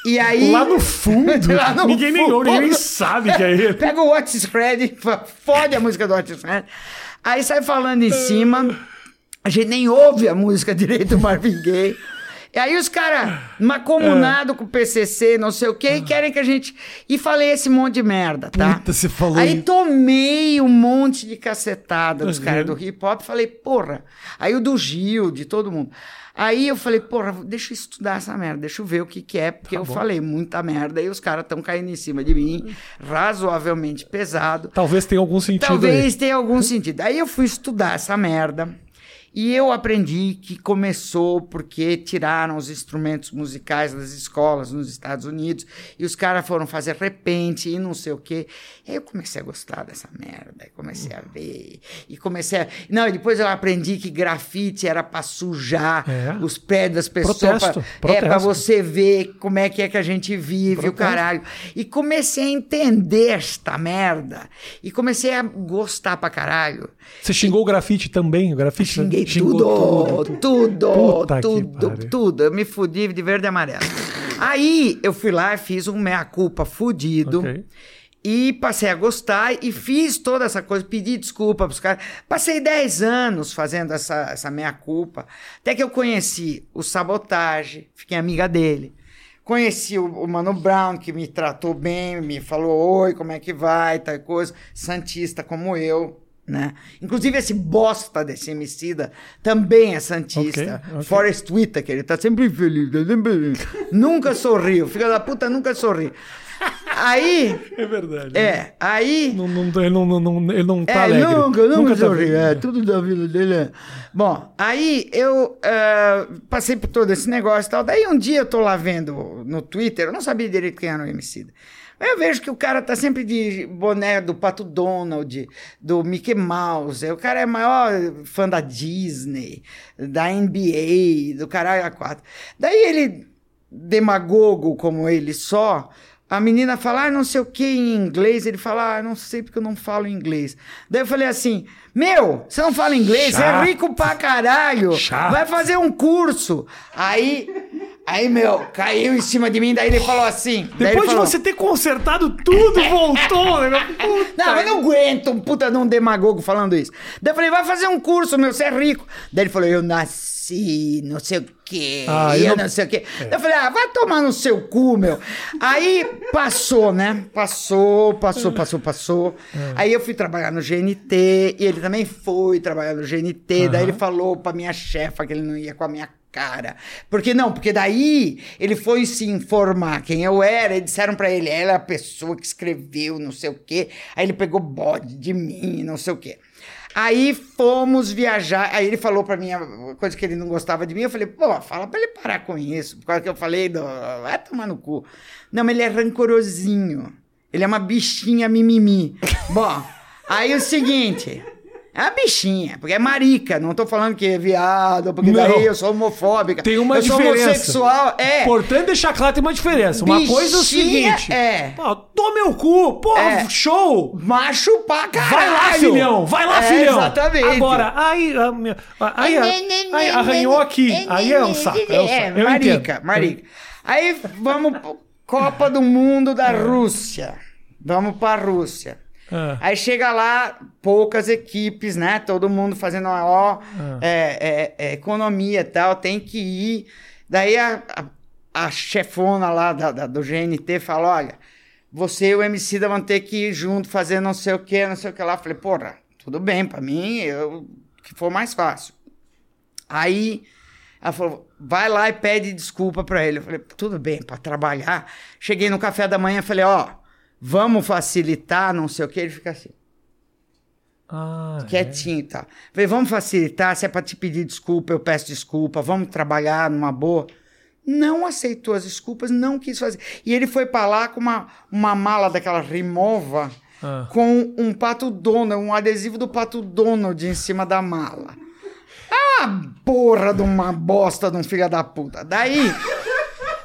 E aí. Lá no fundo, (laughs) Lá no ninguém nem fundo. ouve, ninguém nem sabe que é ele. (laughs) Pega o Otis Fred, fode a música do Otis Fred. Aí sai falando em cima. A gente nem ouve a música direito do Marvin Gaye. E aí os caras, macomunado com o PCC, não sei o quê, e querem que a gente... E falei esse monte de merda, tá? Puta, você falou Aí isso. tomei um monte de cacetada dos Uhum. caras do hip hop. Falei, porra. Aí o do Gil, de todo mundo. Aí eu falei, porra, deixa eu estudar essa merda, deixa eu ver o que que é, porque eu falei muita merda e os caras estão caindo em cima de mim, razoavelmente pesado. Talvez tenha algum sentido Talvez aí. tenha algum sentido. Aí eu fui estudar essa merda. E eu aprendi que começou porque tiraram os instrumentos musicais das escolas nos Estados Unidos e os caras foram fazer repente e não sei o quê. Aí eu comecei a gostar dessa merda, e comecei a ver e comecei a... Não, e depois eu aprendi que grafite era para sujar É. os pés das pessoas. Protesto, pra- É para protesto. você ver como é que é que a gente vive, o Protesto. caralho. E comecei a entender esta merda. E comecei a gostar pra caralho. Você xingou o grafite também? O grafite Xinguei xingou tudo, tudo, Puta tudo, tudo. Eu me fudi de verde e amarelo. Aí eu fui lá e fiz um meia-culpa fudido. Ok. E passei a gostar e fiz toda essa coisa, pedi desculpa pros caras. Passei 10 anos fazendo essa, essa meia-culpa. Até que eu conheci o Sabotage, fiquei amiga dele. Conheci o, o Mano Brown, que me tratou bem, me falou oi, como é que vai, tal coisa. Santista como eu, né? Inclusive esse bosta desse homicida também é santista. Ok, ok. Forrest Whitaker, ele tá sempre feliz. tá sempre- nunca sorriu, filho da puta nunca sorri. Aí, É verdade. é, aí... Não, não, ele, não, não, não- ele não tá É, alegre. nunca, nunca, tá sorri. alegre. É, tudo da vida dele é. Bom, aí eu eh, passei por todo esse negócio e tal. Daí um dia eu tô lá vendo no Twitter, eu não sabia direito quem era o Eu vejo que o cara tá sempre de boné do Pato Donald, do Mickey Mouse. O cara é maior fã da Disney, da NBA, do caralho a quatro. Daí ele, demagogo como ele só, a menina fala, ah, não sei o que em inglês. Ele fala, ah, não sei porque eu não falo inglês. Daí eu falei assim, meu, você não fala inglês? Você é Chato. rico pra caralho. Chato. Vai fazer um curso. Aí, aí, meu, caiu em cima de mim. Daí ele falou assim. Depois de falou, você ter consertado tudo, (laughs) voltou. né? Puta. Não, eu não aguento um puta de um demagogo falando isso. Daí eu falei, vai fazer um curso, meu, você é rico. Daí ele falou, eu nasci, não sei o quê, Ah, eu não... não- sei o quê. Daí eu falei, ah, vai tomar no seu cu, meu. Aí passou, né? Passou, passou, passou, passou. Aí eu fui trabalhar no GNT, e ele também foi trabalhar no GNT. Daí ele falou pra minha chefa que ele não ia com a minha cara. Porque não, porque daí ele foi se informar quem eu era e disseram pra ele, ela é a pessoa que escreveu, não sei o quê. Aí ele pegou bode de mim, não sei o quê. Aí fomos viajar. Aí ele falou pra mim a coisa que ele não gostava de mim. Eu falei, pô, fala pra ele parar com isso. Por causa que eu falei, do... vai tomar no cu. Não, mas ele é rancorosinho. Ele é uma bichinha mimimi. Bom, aí o seguinte. É uma bichinha, porque é marica. Não tô falando que é viado, porque Não. daí eu sou homofóbica. Tem uma eu sou diferença. homossexual. É. Importante deixar claro, tem uma diferença. Uma coisa é o Bichinha, seguinte. é. Pô, toma meu cu. Pô, É. show. Macho pra caralho. Vai lá, filhão! Vai lá, É, filhão! Exatamente. Agora, aí, a minha- aí, aí arranhou aqui. Aí é um saco. É, um saco. É, marica, entendo. marica. Aí vamos pro Copa do Mundo da Rússia. Vamos pra Rússia. Ah. Aí chega lá, poucas equipes, né? Todo mundo fazendo uma ó, é, é, é, economia e tal, tem que ir. Daí a, a, a chefona lá da, da- do GNT fala: olha, você e o MC da vão ter que ir junto fazer não sei o que, não sei o que lá. Eu falei, porra, tudo bem, pra mim, eu, que for mais fácil. Aí ela falou, vai lá e pede desculpa pra ele. Eu falei, tudo bem, pra trabalhar. Cheguei no café da manhã, falei, ó, vamos facilitar, não sei o que. Ele fica assim, Ah, quietinho e tal. Falei, vamos facilitar, se é pra te pedir desculpa, eu peço desculpa, vamos trabalhar numa boa. Não aceitou as desculpas, não quis fazer. E ele foi pra lá com uma, uma mala daquela remova, Ah. com um pato Donald, um adesivo do pato Donald em cima da mala. É uma porra de uma bosta de um filho da puta. Daí.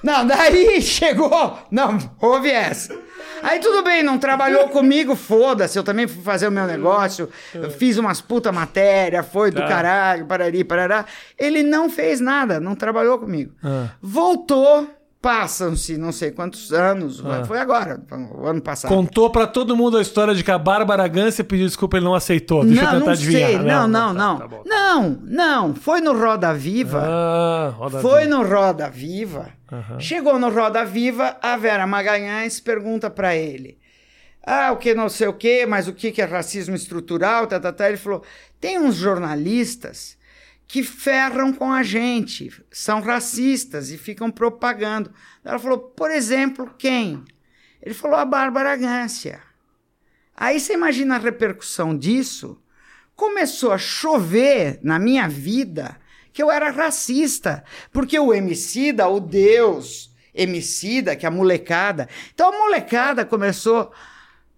Não, daí (laughs) chegou. Não, houve essa. Aí tudo bem, não trabalhou comigo, foda-se. Eu também fui fazer o meu negócio, eu fiz umas puta matéria, foi do Tá. caralho, parari, parará. Ele não fez nada, não trabalhou comigo. Ah. Voltou, passam-se não sei quantos anos, Ah. foi agora, o ano passado. Contou pra todo mundo a história de que a Bárbara Gância pediu desculpa ele não aceitou. Deixa eu não, tentar não adivinhar. sei, não, não, tá, não. tá bom. Não, não, foi no Roda Viva. Ah, roda Foi viva. no Roda Viva. Aham. Chegou no Roda Viva, a Vera Magalhães pergunta pra ele: Ah, o que não sei o que, mas o que que é racismo estrutural? Tá, tá, tá. Ele falou: tem uns jornalistas que ferram com a gente, são racistas e ficam propagando. Ela falou: por exemplo, quem? Ele falou: a Bárbara Gância. Aí você imagina a repercussão disso? Começou a chover na minha vida que eu era racista, porque o Emicida, o Deus Emicida, que é a molecada. Então a molecada começou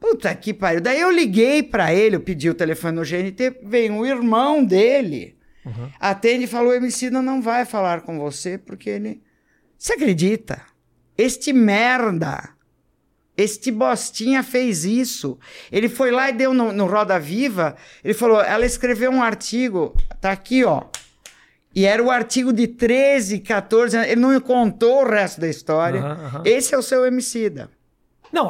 Puta que pariu. Daí eu liguei pra ele, eu pedi o telefone no GNT, veio um irmão dele, atende e falou: Emicida não vai falar com você porque ele. Você acredita? Este merda, este bostinha fez isso. Ele foi lá e deu no, no Roda Viva, ele falou: ela escreveu um artigo, tá aqui, ó. E era o artigo de 13, 14 anos. Ele não contou o resto da história. Aham, aham. Esse é o seu Emicida. Não,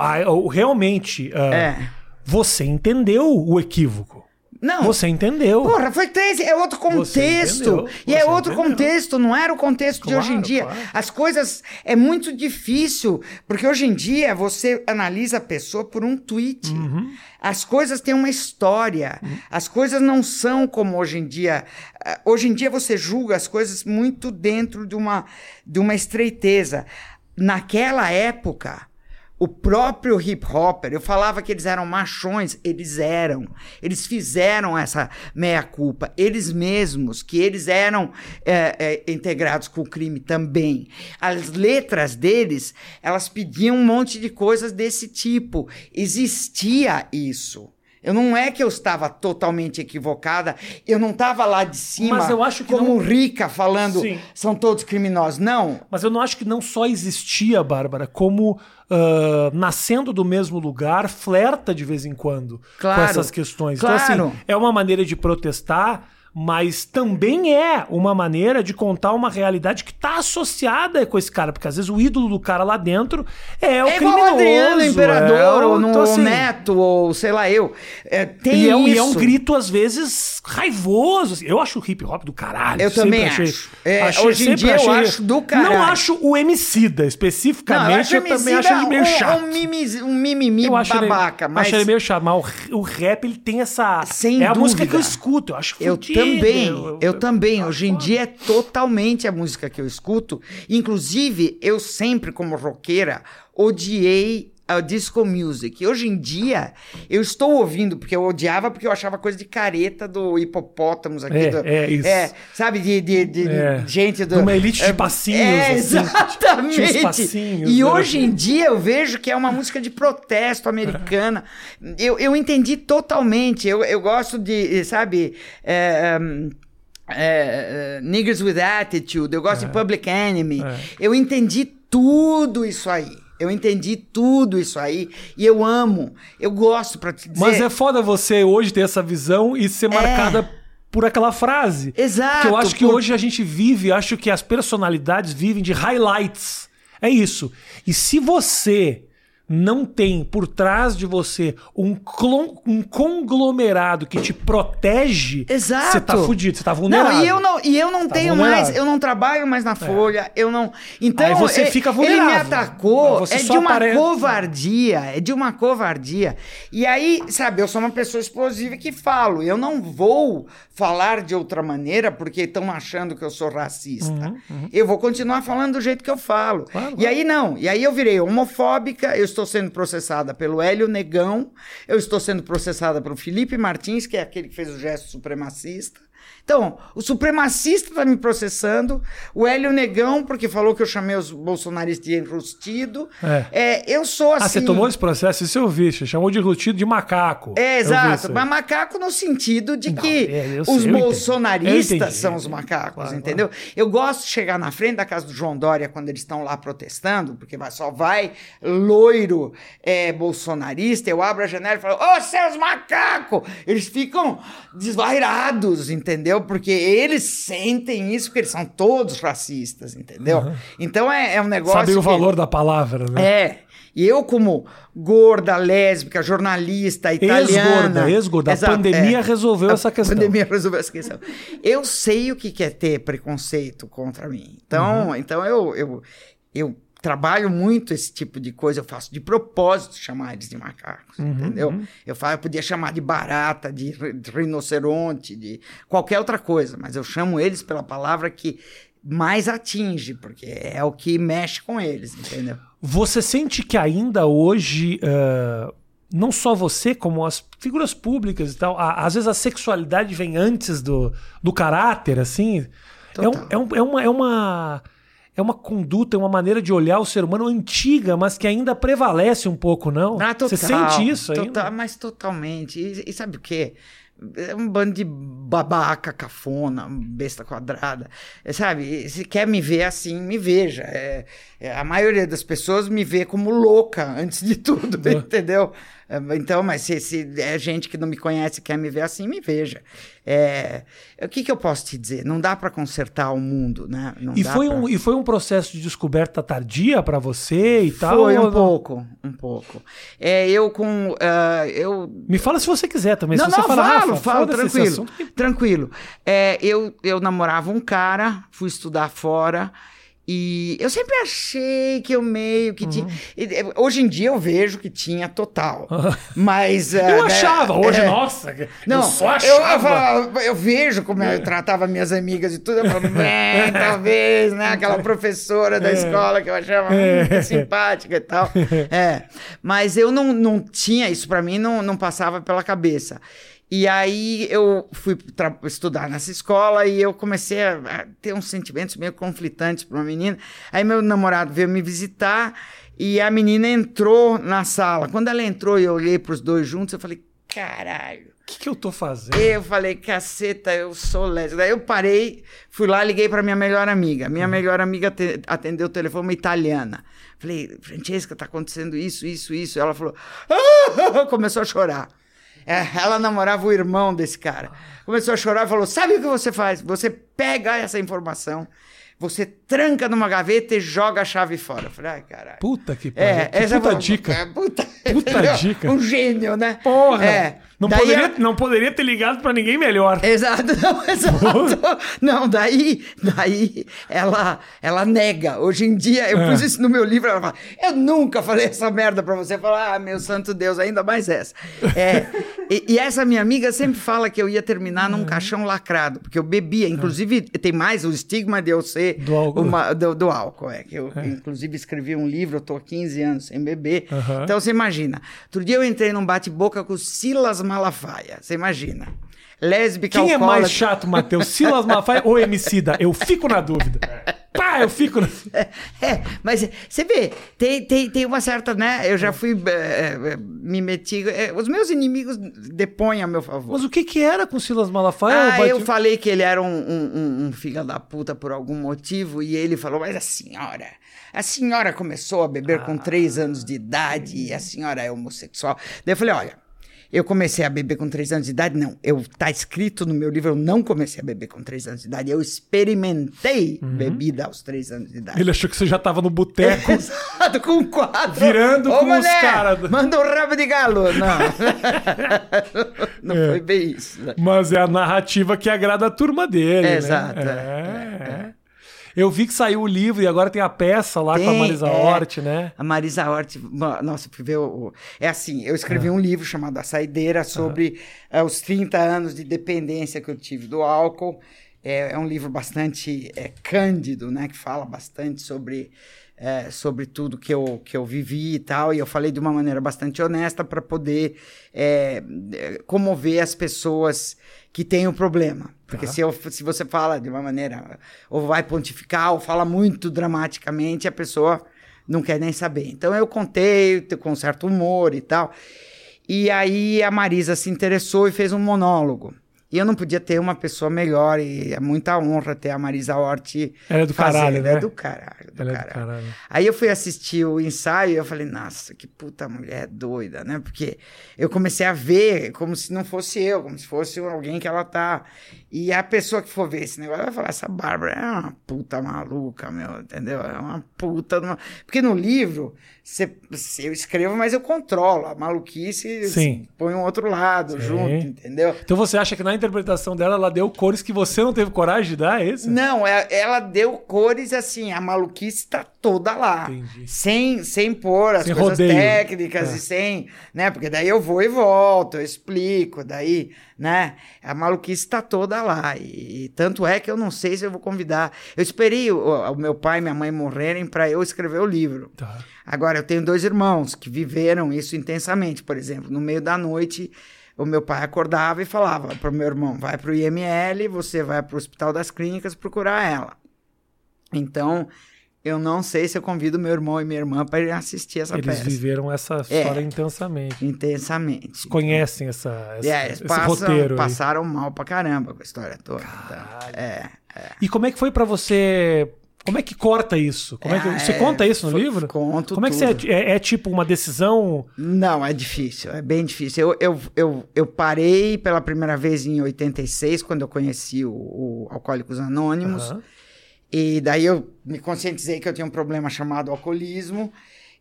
realmente, ah, É. você entendeu o equívoco. Não. Você entendeu. Porra, foi 13, é outro contexto. E é outro entendeu. contexto, não era o contexto de Claro, hoje em dia. claro. As coisas é muito difícil, porque hoje em dia você analisa a pessoa por um tweet. Uhum. As coisas têm uma história. As coisas não são como hoje em dia. Ah, Hoje em dia você julga as coisas muito dentro de uma, de uma estreiteza. Naquela época, o próprio hip hopper, eu falava que eles eram machões, eles eram. Eles fizeram essa meia-culpa, eles mesmos, que eles eram é, é, integrados com o crime também. As letras deles, elas pediam um monte de coisas desse tipo. Existia isso. Eu não é que eu estava totalmente equivocada, eu não estava lá de cima Mas eu acho que como não- rica falando Sim. são todos criminosos. Não. Mas eu não acho que não só existia, Bárbara, como ah, nascendo do mesmo lugar, flerta de vez em quando com Claro, essas questões. claro. Então, assim, é uma maneira de protestar, mas também é uma maneira de contar uma realidade que está associada com esse cara, porque às vezes o ídolo do cara lá dentro é o é igual criminoso. o Adriano, Imperador, é o- ou no então, assim, Neto, ou sei lá eu. É, tem E é, um, isso. e é um grito, às vezes, raivoso. assim. Eu acho o hip hop do caralho. Eu também achei, acho. É, achei- hoje em dia eu achei- acho do caralho. Não acho o Emicida, Não, especificamente. eu acho eu também acho ele meio um, chato. Um, mimi, um mimimi eu acho babaca, ele, mas acho ele meio chato, mas o, o rap ele tem essa. Sem é a música que eu escuto, eu acho eu fudido, também, eu- eu, também. Hoje em dia é totalmente a música que eu escuto. Inclusive, eu sempre, como roqueira, odiei a disco music. Hoje em dia, eu estou ouvindo, porque eu odiava, porque eu achava coisa de careta do hipopótamos aqui. É, do, é isso. É, sabe, de, de, de É. gente do... Uma elite de é, passinhos, É, assim, exatamente. passinhos, e né? hoje em dia eu vejo que é uma música de protesto americana. Eu, eu entendi totalmente. Eu, eu gosto de, sabe... é, hum, é, é, Niggas with Attitude, eu gosto de Public Enemy. É. Eu entendi tudo isso aí. Eu entendi tudo isso aí e eu amo. Eu gosto pra te dizer. Mas é foda você hoje ter essa visão e ser marcada por aquela frase. Exato, Que eu acho que por- hoje a gente vive, acho que as personalidades vivem de highlights. É isso. E se você não tem por trás de você um, clon- um conglomerado que te protege, Exato. você tá fudido, você tá vulnerável. Não, e eu não, e eu não Tá tenho vulnerável. É. mais, eu não trabalho mais na Folha, eu não. Então, Aí você e- fica Ele me vulnerável. atacou, é de uma apare- covardia, é de uma covardia. E aí, sabe, eu sou uma pessoa explosiva que falo, eu não vou falar de outra maneira porque estão achando que eu sou racista. Eu vou continuar falando do jeito que eu falo. Uhum, Claro, e claro. aí não, e aí eu virei homofóbica, eu estou sendo processada pelo Hélio Negão, eu estou sendo processada pelo Felipe Martins, que é aquele que fez o gesto supremacista. Então, o supremacista está me processando, o Hélio Negão, porque falou que eu chamei os bolsonaristas de enrustido. É. É, eu sou assim. Ah, você tomou esse processo? Isso eu vi. Você chamou de rustido de macaco. É, exato. Mas macaco no sentido de Não, que é, os sei, entendi. Bolsonaristas entendi, são os macacos, Claro, entendeu? Eu gosto de chegar na frente da casa do João Dória quando eles estão lá protestando, porque só vai loiro é, bolsonarista. Eu abro a janela e falo: Ô, seus macacos! Eles ficam desvairados, entendeu? Porque eles sentem isso, porque eles são todos racistas, entendeu? Então é, é um negócio. Sabe o que- valor da palavra, né? é. E eu, como gorda, lésbica, jornalista, italiana. Ex-gorda, ex-gorda. A pandemia resolveu essa questão. A pandemia resolveu essa questão. Eu sei o que que é ter preconceito contra mim. Então, Uhum. então eu, eu, eu trabalho muito esse tipo de coisa. Eu faço de propósito chamar eles de macacos, Uhum, entendeu? Eu, falo, eu podia chamar de barata, de, ri- de rinoceronte, de qualquer outra coisa, mas eu chamo eles pela palavra que mais atinge, porque é o que mexe com eles, entendeu? Você sente que ainda hoje, eh, não só você, como as figuras públicas e tal, a- às vezes a sexualidade vem antes do, do caráter, assim? É, um- Total. é, um- é uma. É uma é uma conduta, é uma maneira de olhar o ser humano antiga, mas que ainda prevalece um pouco, não? Ah, total, Você sente isso total, Mas totalmente. E, e sabe o quê? É um bando de babaca, cafona, besta quadrada. É, sabe? Se quer me ver assim, me veja. É, a maioria das pessoas me vê como louca (laughs) antes de tudo, entendeu? É, Então, mas se, se é gente que não me conhece e quer me ver assim, me veja. É, o que, que eu posso te dizer? Não dá para consertar o mundo, né? Não E foi, pra- um, e foi um processo de descoberta tardia pra você e tal? Foi um não? pouco, um pouco. É, eu com. ah, eu Me fala se você quiser também. não, se você não, fala, falo, falo, tranquilo. Tranquilo. É, eu, eu namorava um cara, fui estudar fora E eu sempre achei que eu meio que tinha. e, e, Hoje em dia eu vejo que tinha total. (laughs) Mas. Eu eh, né, achava, hoje, é, nossa, Não, eu só eu, achava. eu, falava- eu vejo como eu tratava minhas amigas e tudo. Eu falava, (laughs) "É, talvez, né? Aquela professora da escola que eu achava muito simpática e tal. (laughs) É. Mas eu não, não tinha isso pra mim, não, não passava pela cabeça. E aí eu fui estudar nessa escola e eu comecei a, a ter uns sentimentos meio conflitantes para uma menina. Aí meu namorado veio me visitar e a menina entrou na sala. Quando ela entrou e eu olhei para os dois juntos, eu falei, caralho. O que, que eu tô fazendo? Eu falei, caceta, eu sou lésbica. Daí eu parei, fui lá, liguei para minha melhor amiga. Minha melhor amiga te- atendeu o telefone, uma italiana. Falei, Francesca, tá acontecendo isso, isso, isso. Ela falou, "Ah!" (laughs) começou a chorar. É, ela namorava o irmão desse cara. Começou a chorar e falou: Sabe o que você faz? Você pega essa informação, você tranca numa gaveta e joga a chave fora. Eu falei, ai, caralho. Puta que pariu. É, que essa puta foi- dica. é, puta, Puta (laughs) dica. Um gênio, né? Porra! É. Não, Daí poderia, a- não poderia ter ligado pra ninguém melhor. Exato, (laughs) não, exato. Não, daí, daí ela, ela nega. Hoje em dia, eu É. pus isso no meu livro, ela fala, eu nunca falei essa merda pra você. Fala, ah, meu santo Deus, ainda mais essa. É, e, e essa minha amiga sempre fala que eu ia terminar Uhum. num caixão lacrado, porque eu bebia. Inclusive, tem mais o estigma de eu ser Do álcool. uma- do, do álcool. É, que eu, inclusive, escrevi um livro, eu tô há 15 anos sem beber. Aham. Então, você imagina. Outro dia eu entrei num bate-boca com o Silas Malafaia. Você imagina. Lésbica Quem é alcoólatra. mais chato, Matheus? Silas Malafaia ou Emicida? Eu fico na dúvida. Pá, eu fico na... É, mas você vê, tem, tem, tem uma certa, né? Eu já fui, eh, eh, me meti. eh, os meus inimigos depõem a meu favor. Mas o que que era com Silas Malafaia? Ah, bati- eu falei que ele era um, um, um- um filho da puta por algum motivo e ele falou, mas a senhora, a senhora começou a beber com três anos de idade e a senhora é homossexual. Daí eu falei, olha, eu comecei a beber com três anos de idade? Não, eu tá escrito no meu livro, eu não comecei a beber com três anos de idade, eu experimentei bebida aos três anos de idade. Ele achou que você já tava no boteco. (laughs) Exato, com quatro. Virando Ô, com os mané, cara- Manda um rabo de galo. Não. (laughs) (laughs) não É. foi bem isso. né? Mas é a narrativa que agrada a turma dele. né? Exato, É, é, é. Eu vi que saiu o livro e agora tem a peça lá com a Tem, Marisa é. Hort, né? A Marisa Hort, nossa, fui ver o, É assim, eu escrevi um livro chamado A Saideira sobre eh, os 30 anos de dependência que eu tive do álcool. É, é um livro bastante eh, cândido, né? Que fala bastante sobre, eh, sobre tudo que eu, que eu vivi e tal. E eu falei de uma maneira bastante honesta para poder eh, comover as pessoas que têm o problema. Porque se, eu, se você fala de uma maneira, ou vai pontificar, ou fala muito dramaticamente, a pessoa não quer nem saber. Então eu contei com certo humor e tal. E aí a Marisa se interessou e fez um monólogo. E eu não podia ter uma pessoa melhor, e é muita honra ter a Marisa Hort. Ela é do fazendo. caralho, né? É do caralho, do Ela é do caralho. caralho. Aí eu fui assistir o ensaio e eu falei, nossa, que puta mulher doida, né? Porque eu comecei a ver como se não fosse eu, como se fosse alguém que ela tá. E a pessoa que for ver esse negócio vai falar, essa Bárbara é uma puta maluca, meu, entendeu? É uma puta. uma-" Porque no livro, você, eu escrevo, mas eu controlo. A maluquice Sim. põe um outro lado Sim. junto, entendeu? Então você acha que na interpretação dela ela deu cores que você não teve coragem de dar, é isso? Não, é- ela deu cores assim, a maluquice tá toda lá. Entendi. Sem, sem pôr as Sem coisas rodeio. técnicas É. e sem, né? Porque daí eu vou e volto, eu explico, daí, né? A maluquice tá toda lá. E, tanto é que eu não sei se eu vou convidar. Eu esperei o, o meu pai e minha mãe morrerem para eu escrever o livro. Tá. Agora, eu tenho dois irmãos que viveram isso intensamente. Por exemplo, no meio da noite, o meu pai acordava e falava para o meu irmão: vai para o IML, você vai para o Hospital das Clínicas procurar ela. Então, eu não sei se eu convido meu irmão e minha irmã para ir assistir essa Eles peça viveram essa história intensamente. intensamente. Conhecem essa, essa- É, eles esse passam- roteiro aí. passaram mal pra caramba com a história toda. Então, é. E como é que foi pra você... Como é que corta isso? Como é que... Você é, conta isso no foi- livro? conto Como é que tudo. você... É, é tipo uma decisão... Não, é difícil, é bem difícil. Eu, eu, eu, eu parei pela primeira vez em 86, quando eu conheci o, o Alcoólicos Anônimos. Aham. E daí eu me conscientizei que eu tinha um problema chamado alcoolismo.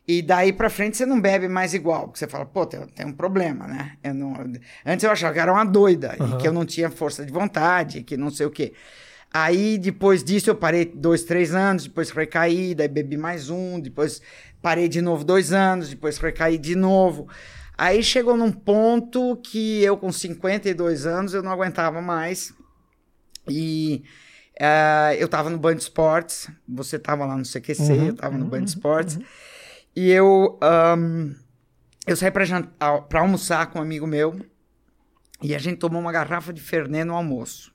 E daí pra frente você não bebe mais igual. Porque você fala, pô, tem, tem um problema, né? Eu não... Antes eu achava que era uma doida, Aham. e que eu não tinha força de vontade, que não sei o quê. Aí, depois disso, eu parei dois, três anos, depois recaí, daí bebi mais um, depois parei de novo dois anos, depois recaí de novo. Aí chegou num ponto que eu, com 52 anos, eu não aguentava mais. E uh, eu tava no Band Esportes, você tava lá no CQC, uhum, eu tava no uhum, Band Esportes. Uhum. E eu, um, eu saí pra, jantar, pra almoçar com um amigo meu. E a gente tomou uma garrafa de Fernet no almoço.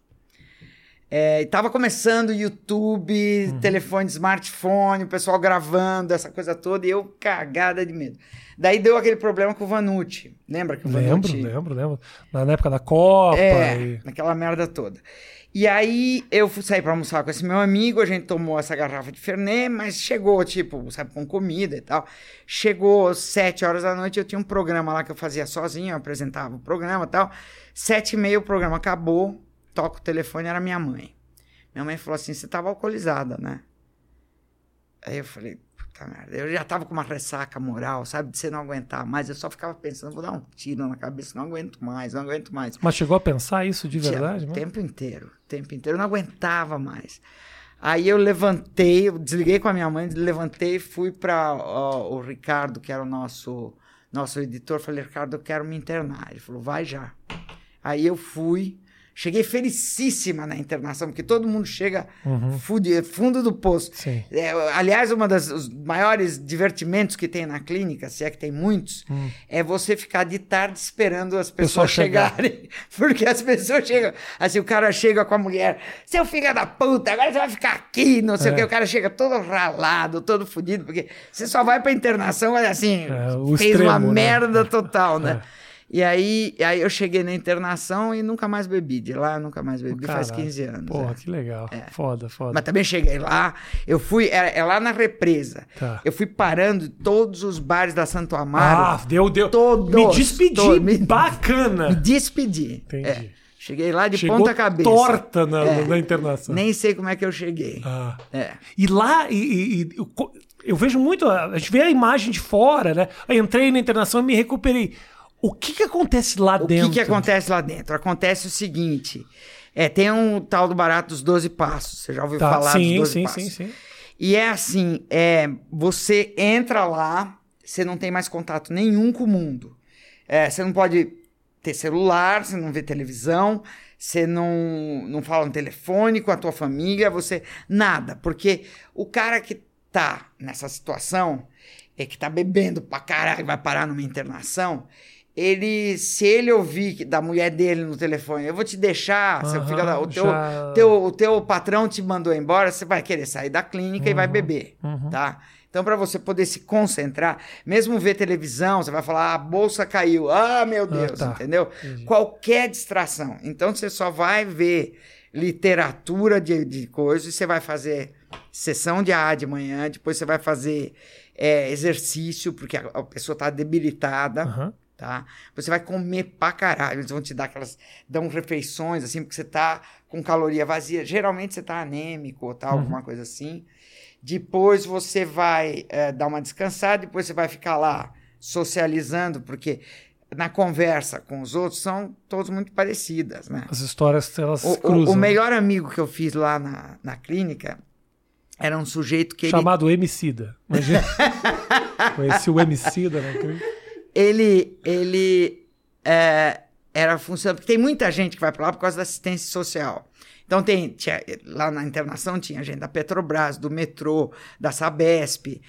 É, tava começando YouTube, uhum. telefone, smartphone, o pessoal gravando, essa coisa toda, e eu cagada de medo. Daí deu aquele problema com o Vanucci. Lembra que o Vanucci... Lembro, lembro, lembro. Na época da Copa. É, e... naquela merda toda. E aí eu sair para almoçar com esse meu amigo, a gente tomou essa garrafa de Fernet, mas chegou, tipo, sabe, com comida e tal. Chegou sete horas da noite, eu tinha um programa lá que eu fazia sozinho, eu apresentava o programa e tal. Sete e meia o programa acabou, toca o telefone, era minha mãe. Minha mãe falou assim: você estava alcoolizada, né? Aí eu falei, puta merda. Eu já tava com uma ressaca moral, sabe? De você não aguentar mais. Eu só ficava pensando, vou dar um tiro na cabeça, não aguento mais, não aguento mais. Mas chegou a pensar isso de verdade? O tempo inteiro, o tempo inteiro. Eu não aguentava mais. Aí eu levantei, eu desliguei com a minha mãe, levantei e fui para o Ricardo, que era o nosso, nosso editor. Falei, Ricardo, eu quero me internar. Ele falou, vai já. Aí eu fui, Cheguei felicíssima na internação, porque todo mundo chega uhum. fundo, fundo do poço. É, aliás, um dos maiores divertimentos que tem na clínica, se é que tem muitos, uhum. é você ficar de tarde esperando as pessoas chegarem. (laughs) Porque as pessoas chegam. Assim, o cara chega com a mulher, seu filho da puta, agora você vai ficar aqui, não sei é. o que. O cara chega todo ralado, todo fodido, porque você só vai pra internação, olha assim, é, fez extremo, uma né? merda total, né? E aí, aí eu cheguei na internação e nunca mais bebi. De lá nunca mais bebi, Caralho. faz 15 anos. Porra, é. que legal. É. Foda, foda. Mas também cheguei lá, eu fui, é, é lá na represa. Tá. Eu fui parando todos os bares da Santo Amaro. Ah, deu, deu. Todos. Me despedi, todos, me, bacana. Me despedi. Entendi. É. Cheguei lá de Chegou ponta cabeça. torta na, é. na internação. Nem sei como é que eu cheguei. Ah. É. E lá, e, e, eu vejo muito, a gente vê a imagem de fora, né? Eu entrei na internação e me recuperei. O que, que acontece lá o dentro? O que, que acontece lá dentro? Acontece o seguinte: é, tem um tal do barato dos 12 passos. Você já ouviu tá, falar sim, dos 12 sim, passos? Sim, sim, sim. E é assim: é, você entra lá, você não tem mais contato nenhum com o mundo. É, você não pode ter celular, você não vê televisão, você não, não fala no telefone com a tua família, você. Nada. Porque o cara que tá nessa situação, é que tá bebendo pra caralho, vai parar numa internação ele, se ele ouvir da mulher dele no telefone, eu vou te deixar, uhum, da, o, teu, já... teu, o teu patrão te mandou embora, você vai querer sair da clínica uhum, e vai uhum, beber, uhum. tá? Então, para você poder se concentrar, mesmo ver televisão, você vai falar, ah, a bolsa caiu, ah, meu ah, Deus, ah, tá. entendeu? Entendi. Qualquer distração. Então, você só vai ver literatura de, de coisas, você vai fazer sessão de A de manhã, depois você vai fazer é, exercício, porque a, a pessoa está debilitada. Tá? Você vai comer pra caralho. Eles vão te dar aquelas. dão refeições, assim, porque você tá com caloria vazia. Geralmente você tá anêmico ou tal, uhum. alguma coisa assim. Depois você vai é, dar uma descansada, depois você vai ficar lá socializando, porque na conversa com os outros são todos muito parecidas, né? As histórias, elas o, cruzam. O, o melhor amigo que eu fiz lá na, na clínica era um sujeito que Chamado ele... Emicida. Imagina. (laughs) Conheci o Emicida na clínica ele, ele é, era funcionando. Porque tem muita gente que vai para lá por causa da assistência social. Então tem tinha, lá na internação tinha gente da Petrobras, do metrô, da Sabesp,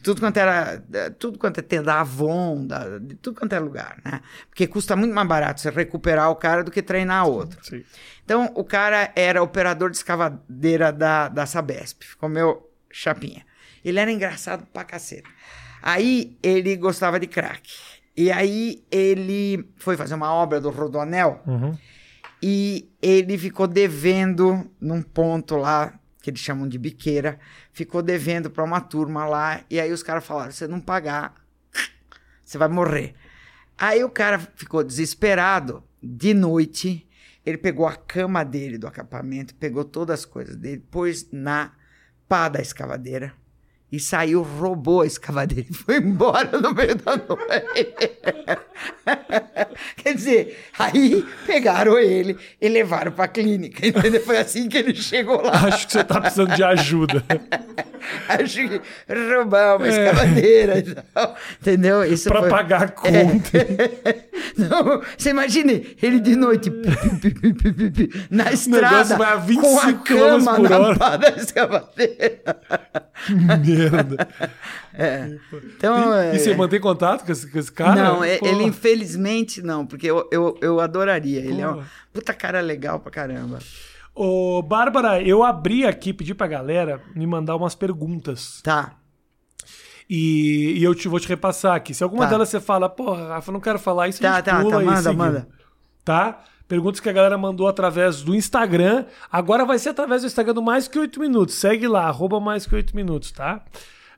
tudo quanto era, tudo quanto é da Avon, da, de tudo quanto é lugar, né? Porque custa muito mais barato você recuperar o cara do que treinar outro. Sim. Então o cara era operador de escavadeira da, da Sabesp, ficou meu chapinha. Ele era engraçado pra caceta. Aí ele gostava de crack. E aí ele foi fazer uma obra do Rodoanel uhum. e ele ficou devendo num ponto lá, que eles chamam de biqueira, ficou devendo para uma turma lá. E aí os caras falaram: se não pagar, você vai morrer. Aí o cara ficou desesperado. De noite, ele pegou a cama dele do acampamento, pegou todas as coisas dele, pôs na pá da escavadeira e saiu, roubou a escavadeira e (laughs) foi embora no meio da noite. Quer dizer, aí pegaram ele e levaram para a clínica, entendeu? Foi assim que ele chegou lá. Acho que você está precisando de ajuda. (laughs) Acho que roubar uma é. escavadeira e tal, entendeu? Isso Para foi... pagar a conta. É. (laughs) Não, você imagine ele de noite na estrada vai a 25 com a cama na pá da escavadeira. Merda. É. Então, e, é... e, você mantém contato com esse, com esse cara? Não, é, ele infelizmente não, porque eu, eu, eu adoraria. Ele é um puta cara legal pra caramba. Ô, Bárbara, eu abri aqui, pedi pra galera me mandar umas perguntas. Tá. E, e eu te, vou te repassar aqui. Se alguma tá. delas você fala, porra, Rafa, não quero falar isso, tá, a gente tá, pula tá, manda, manda. Tá? Perguntas que a galera mandou através do Instagram. Agora vai ser através do Instagram do Mais Que Oito Minutos. Segue lá, arroba Mais Que Minutos, tá?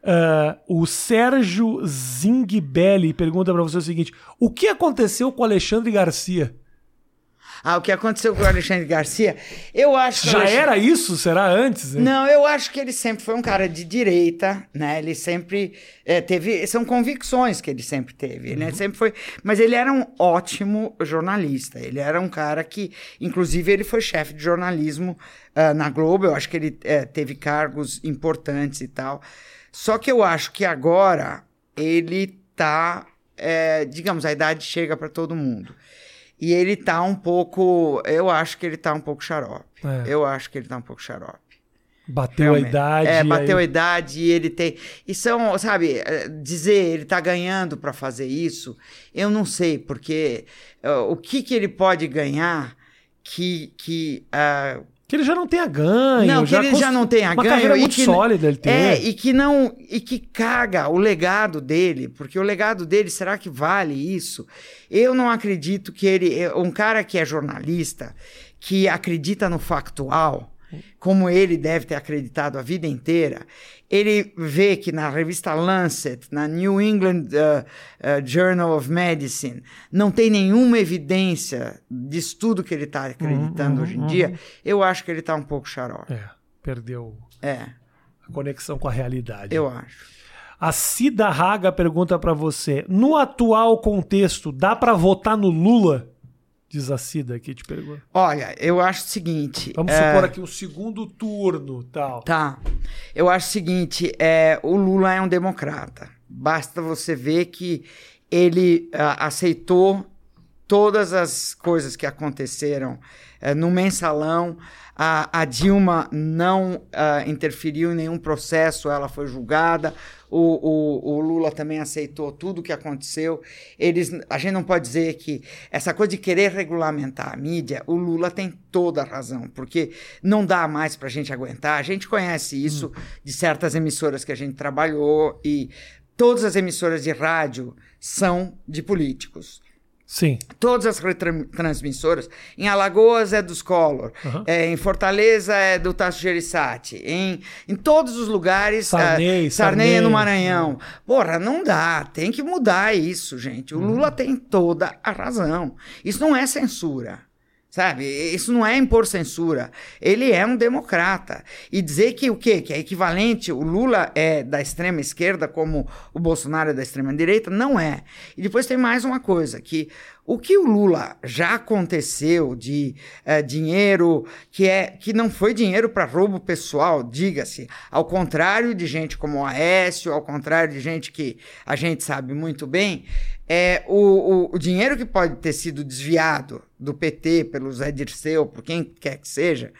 Uh, o Sérgio Zingbelli pergunta para você o seguinte: O que aconteceu com o Alexandre Garcia? Ah, o que aconteceu com o Alexandre Garcia, eu acho Já Alexandre... era isso? Será antes? Hein? Não, eu acho que ele sempre foi um cara de direita, né? Ele sempre é, teve. São convicções que ele sempre teve, né? uhum. né? Sempre foi. Mas ele era um ótimo jornalista. Ele era um cara que, inclusive, ele foi chefe de jornalismo uh, na Globo. Eu acho que ele uh, teve cargos importantes e tal. Só que eu acho que agora ele tá. É, digamos, a idade chega para todo mundo. E ele tá um pouco. Eu acho que ele tá um pouco xarope. É. Eu acho que ele tá um pouco xarope. Bateu Realmente. a idade. É, bateu aí... a idade e ele tem. E são, sabe, é, dizer ele tá ganhando para fazer isso, eu não sei, porque uh, o que, que ele pode ganhar que. que uh, que ele já não tenha ganho. Não, que ele já não tenha uma ganho. Carreira muito que, sólida ele tem. É, e que não. E que caga o legado dele, porque o legado dele, será que vale isso? Eu não acredito que ele. É, um cara que é jornalista, que acredita no factual, como ele deve ter acreditado a vida inteira, ele vê que na revista Lancet, na New England uh, uh, Journal of Medicine, não tem nenhuma evidência de estudo que ele está acreditando uhum, hoje em uhum. dia, eu acho que ele está um pouco xarope. É, perdeu é. a conexão com a realidade. Eu acho. A Cida Raga pergunta para você: no atual contexto, dá para votar no Lula? Diz a Cida aqui, te pergunta. Olha, eu acho o seguinte. Vamos é... supor aqui um segundo turno tal. Tá. Eu acho o seguinte: é, o Lula é um democrata. Basta você ver que ele uh, aceitou todas as coisas que aconteceram no mensalão. A, a Dilma não uh, interferiu em nenhum processo, ela foi julgada. O, o, o, Lula também aceitou tudo o que aconteceu. Eles, a gente não pode dizer que essa coisa de querer regulamentar a mídia, o Lula tem toda a razão, porque não dá mais para a gente aguentar. A gente conhece isso hum. de certas emissoras que a gente trabalhou e todas as emissoras de rádio são de políticos. Sim. Todas as retransmissoras. Em Alagoas é dos Collor. Uhum. É, em Fortaleza é do Tasso Gereissati. Em, em todos os lugares. Sarney, é, Sarney, Sarney é no Maranhão. Porra, não dá. Tem que mudar isso, gente. O uhum. Lula tem toda a razão. Isso não é censura. Sabe? Isso não é impor censura. Ele é um democrata. E dizer que o quê? Que é equivalente, o Lula é da extrema esquerda como o Bolsonaro é da extrema direita, não é. E depois tem mais uma coisa, que o que o Lula já aconteceu de é, dinheiro que é que não foi dinheiro para roubo pessoal, diga-se, ao contrário de gente como o Aécio, ao contrário de gente que a gente sabe muito bem, é o, o, o dinheiro que pode ter sido desviado do PT pelo Zé Dirceu, por quem quer que seja,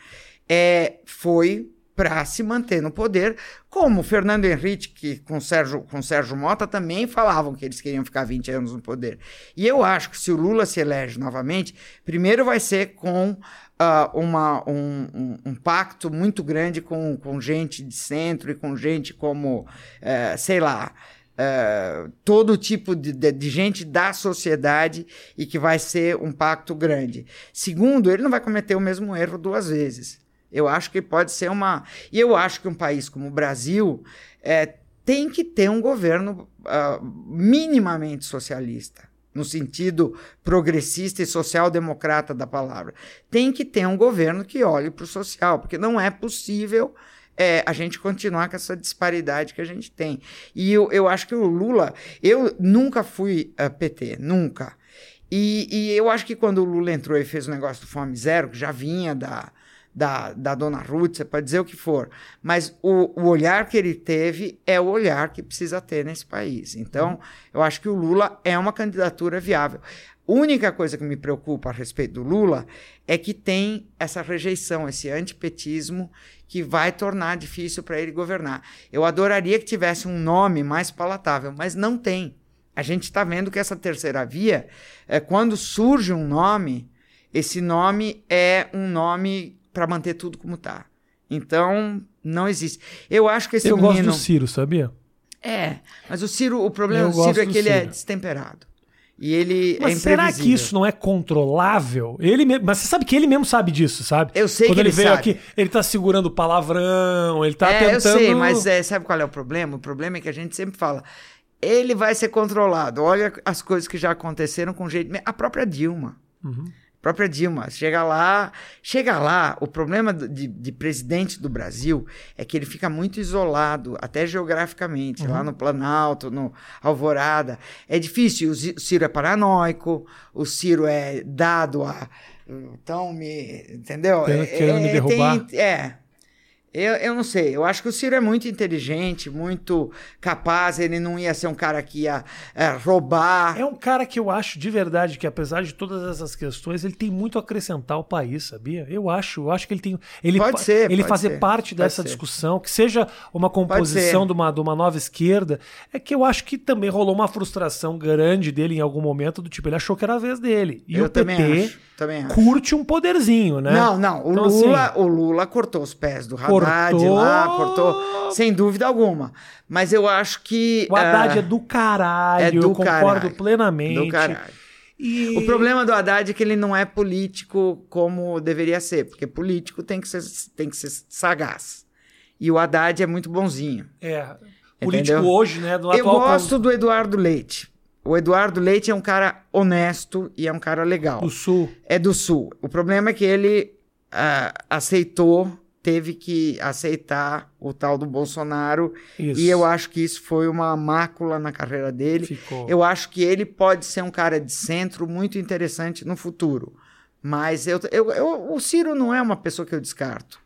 é, foi para se manter no poder, como Fernando Henrique com Sérgio, com Sérgio Mota também falavam que eles queriam ficar 20 anos no poder. E eu acho que se o Lula se elege novamente, primeiro vai ser com uh, uma, um, um, um, pacto muito grande com, com gente de centro e com gente como, uh, sei lá, Uh, todo tipo de, de, de, gente da sociedade e que vai ser um pacto grande. Segundo, ele não vai cometer o mesmo erro duas vezes. Eu acho que pode ser uma. E eu acho que um país como o Brasil é, tem que ter um governo uh, minimamente socialista, no sentido progressista e social-democrata da palavra. Tem que ter um governo que olhe para o social, porque não é possível é, a gente continuar com essa disparidade que a gente tem. E eu, eu acho que o Lula, eu nunca fui uh, PT, nunca. E, e, eu acho que quando o Lula entrou e fez o negócio do Fome Zero, que já vinha da, da, da dona Ruth, você pode dizer o que for, mas o, o olhar que ele teve é o olhar que precisa ter nesse país. Então, eu acho que o Lula é uma candidatura viável. A única coisa que me preocupa a respeito do Lula é que tem essa rejeição, esse antipetismo que vai tornar difícil para ele governar. Eu adoraria que tivesse um nome mais palatável, mas não tem. A gente está vendo que essa terceira via, é, quando surge um nome, esse nome é um nome para manter tudo como está. Então, não existe. Eu acho que esse Eu menino... gosto do Ciro, sabia? É, mas o Ciro, o problema Eu do Ciro é que ele é Ciro. destemperado. E ele Mas é será que isso não é controlável? Ele mesmo, mas você sabe que ele mesmo sabe disso, sabe? Eu sei Quando que ele ele veio sabe. aqui, ele tá segurando palavrão, ele tá é, tentando. eu sei, mas é, sabe qual é o problema? O problema é que a gente sempre fala, ele vai ser controlado. Olha as coisas que já aconteceram com jeito. A própria Dilma. Uhum. Própria Dilma. Chega lá, chega lá. O problema de, de presidente do Brasil é que ele fica muito isolado, até geograficamente, Uhum. lá no Planalto, no Alvorada. É difícil. O Ciro é paranoico, o Ciro é dado a. Então, me. Entendeu? Querendo- É- me é, derrubar. tem- é. Eu, eu não sei, eu acho que o Ciro é muito inteligente, muito capaz, ele não ia ser um cara que ia é, roubar. É um cara que eu acho de verdade que, apesar de todas essas questões, ele tem muito a acrescentar ao país, sabia? Eu acho, eu acho que ele tem. Ele, Pode ser, ele pode fazer ser, parte dessa ser. discussão, que seja uma composição de uma, de uma nova esquerda, é que eu acho que também rolou uma frustração grande dele em algum momento, do tipo, ele achou que era a vez dele. E eu o também PT acho, também acho. curte um poderzinho, né? Não, não, o, Então, Lula, assim, o Lula cortou os pés do Haddad Cortou. lá, cortou, sem dúvida alguma. Mas eu acho que. o Haddad ah, é do caralho, é do eu concordo caralho, plenamente. do caralho. E... O problema do Haddad é que ele não é político como deveria ser, porque político tem que ser, tem que ser sagaz. E o Haddad é muito bonzinho. É. Político Entendeu? hoje, né? Do Eu atual gosto do Eduardo Leite. O Eduardo Leite é um cara honesto e é um cara legal. do Sul. É do Sul. O problema é que ele ah, aceitou, teve que aceitar o tal do Bolsonaro. Isso. E eu acho que isso foi uma mácula na carreira dele. Ficou. Eu acho que ele pode ser um cara de centro muito interessante no futuro. Mas eu, eu, eu- o Ciro não é uma pessoa que eu descarto.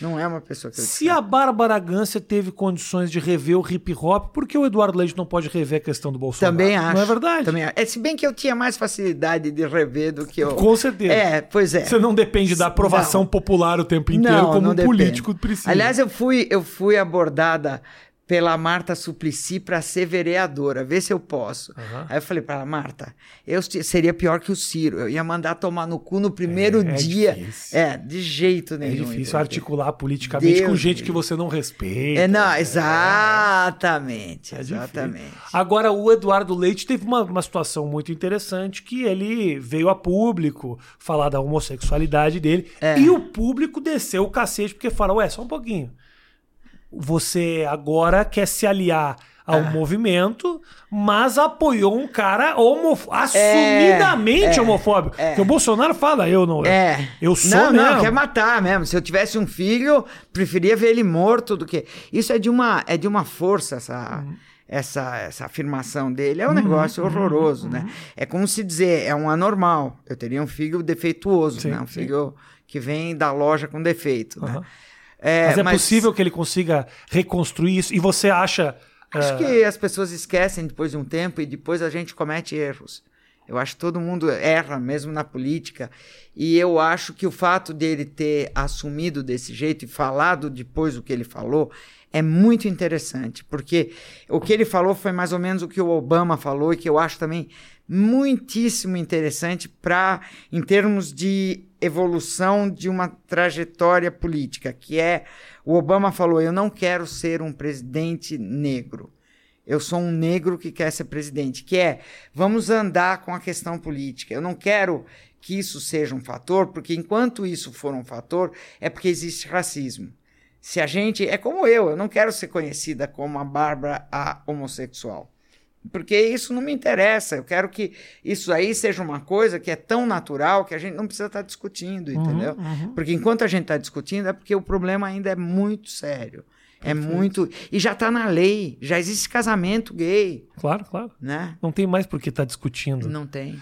Não é uma pessoa que eu Se a. Bárbara Gância teve condições de rever o hip hop, por que o Eduardo Leite não pode rever a questão do Bolsonaro? Também acho. Não é verdade? Também acho. É, se bem que eu tinha mais facilidade de rever do que eu. Com certeza. É, pois é. Você não depende da aprovação Não. popular o tempo inteiro, como um depende. político precisa. Aliás, eu fui, eu fui abordada pela Marta Suplicy para ser vereadora, ver se eu posso. Aham. Aí eu falei para Marta, eu se- seria pior que o Ciro. Eu ia mandar tomar no cu no primeiro É, é dia. difícil. É, de jeito é nenhum. difícil entendeu? articular politicamente Deus com gente me que você não respeita. É, não, exatamente, É difícil. exatamente. Agora, o Eduardo Leite teve uma, uma situação muito interessante que ele veio a público falar da homossexualidade dele É. e o público desceu o cacete porque fala, ué, só um pouquinho. Você agora quer se aliar ao Ah. movimento, mas apoiou um cara homof... assumidamente é, homofóbico. é. Porque o Bolsonaro fala, eu não... É. Eu sou Não, mesmo. não, quer matar mesmo. Se eu tivesse um filho, preferia ver ele morto do que. Isso é de uma, é de uma força, essa. Uhum. Essa, essa afirmação dele é um negócio horroroso, uhum. né? É como se dizer, é um anormal. Eu teria um filho defeituoso, Sim, né? Um sim. filho que vem da loja com defeito, né? É, Mas é possível que ele consiga reconstruir isso? E você acha... Acho ah, que as pessoas esquecem depois de um tempo e depois a gente comete erros. Eu acho que todo mundo erra, mesmo na política. E eu acho que o fato dele ter assumido desse jeito e falado depois o que ele falou é muito interessante, porque o que ele falou foi mais ou menos o que o Obama falou e que eu acho também muitíssimo interessante para em termos de evolução de uma trajetória política, que é o Obama falou: "Eu não quero ser um presidente negro. Eu sou um negro que quer ser presidente", que é vamos andar com a questão política. Eu não quero que isso seja um fator, porque enquanto isso for um fator, é porque existe racismo. Se a gente. É como eu, eu não quero ser conhecida como a Bárbara a homossexual. Porque isso não me interessa. Eu quero que isso aí seja uma coisa que é tão natural que a gente não precisa estar discutindo, entendeu? Porque enquanto a gente está discutindo é porque o problema ainda é muito sério. É muito. E já está na lei. Já existe casamento gay, Claro, claro. né? Não tem mais por que estar discutindo. Não tem.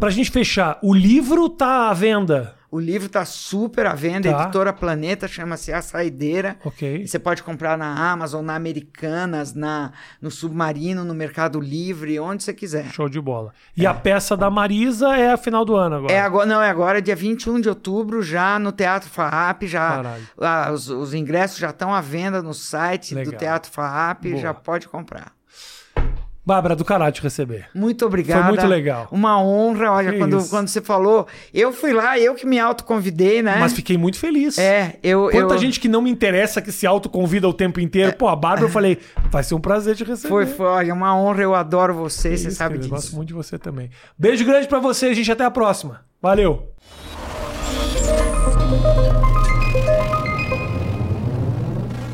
Pra gente fechar, o livro tá à venda. O livro está super à venda, Tá. editora Planeta, chama-se A Saideira. Ok. Você pode comprar na Amazon, na Americanas, na, no Submarino, no Mercado Livre, onde você quiser. Show de bola. E a peça da Marisa é a final do ano agora. É agora, não, é agora, dia 21 de outubro, já no Teatro Farrap, já ah, os, os ingressos já estão à venda no site Legal. do Teatro Farrap, já pode comprar. Bárbara, do caralho te receber. Muito obrigada. Foi muito legal. Uma honra, olha, Que quando, isso. quando você falou, eu fui lá, eu que me autoconvidei, né? Mas fiquei muito feliz. É, eu... Quanta eu... gente que não me interessa, que se autoconvida o tempo inteiro. Pô, a Bárbara, eu falei, vai ser um prazer te receber. Foi, foi, olha, uma honra, eu adoro você, Que você isso, sabe querido, Eu disso. gosto muito de você também. Beijo grande pra você, gente. Até a próxima. Valeu.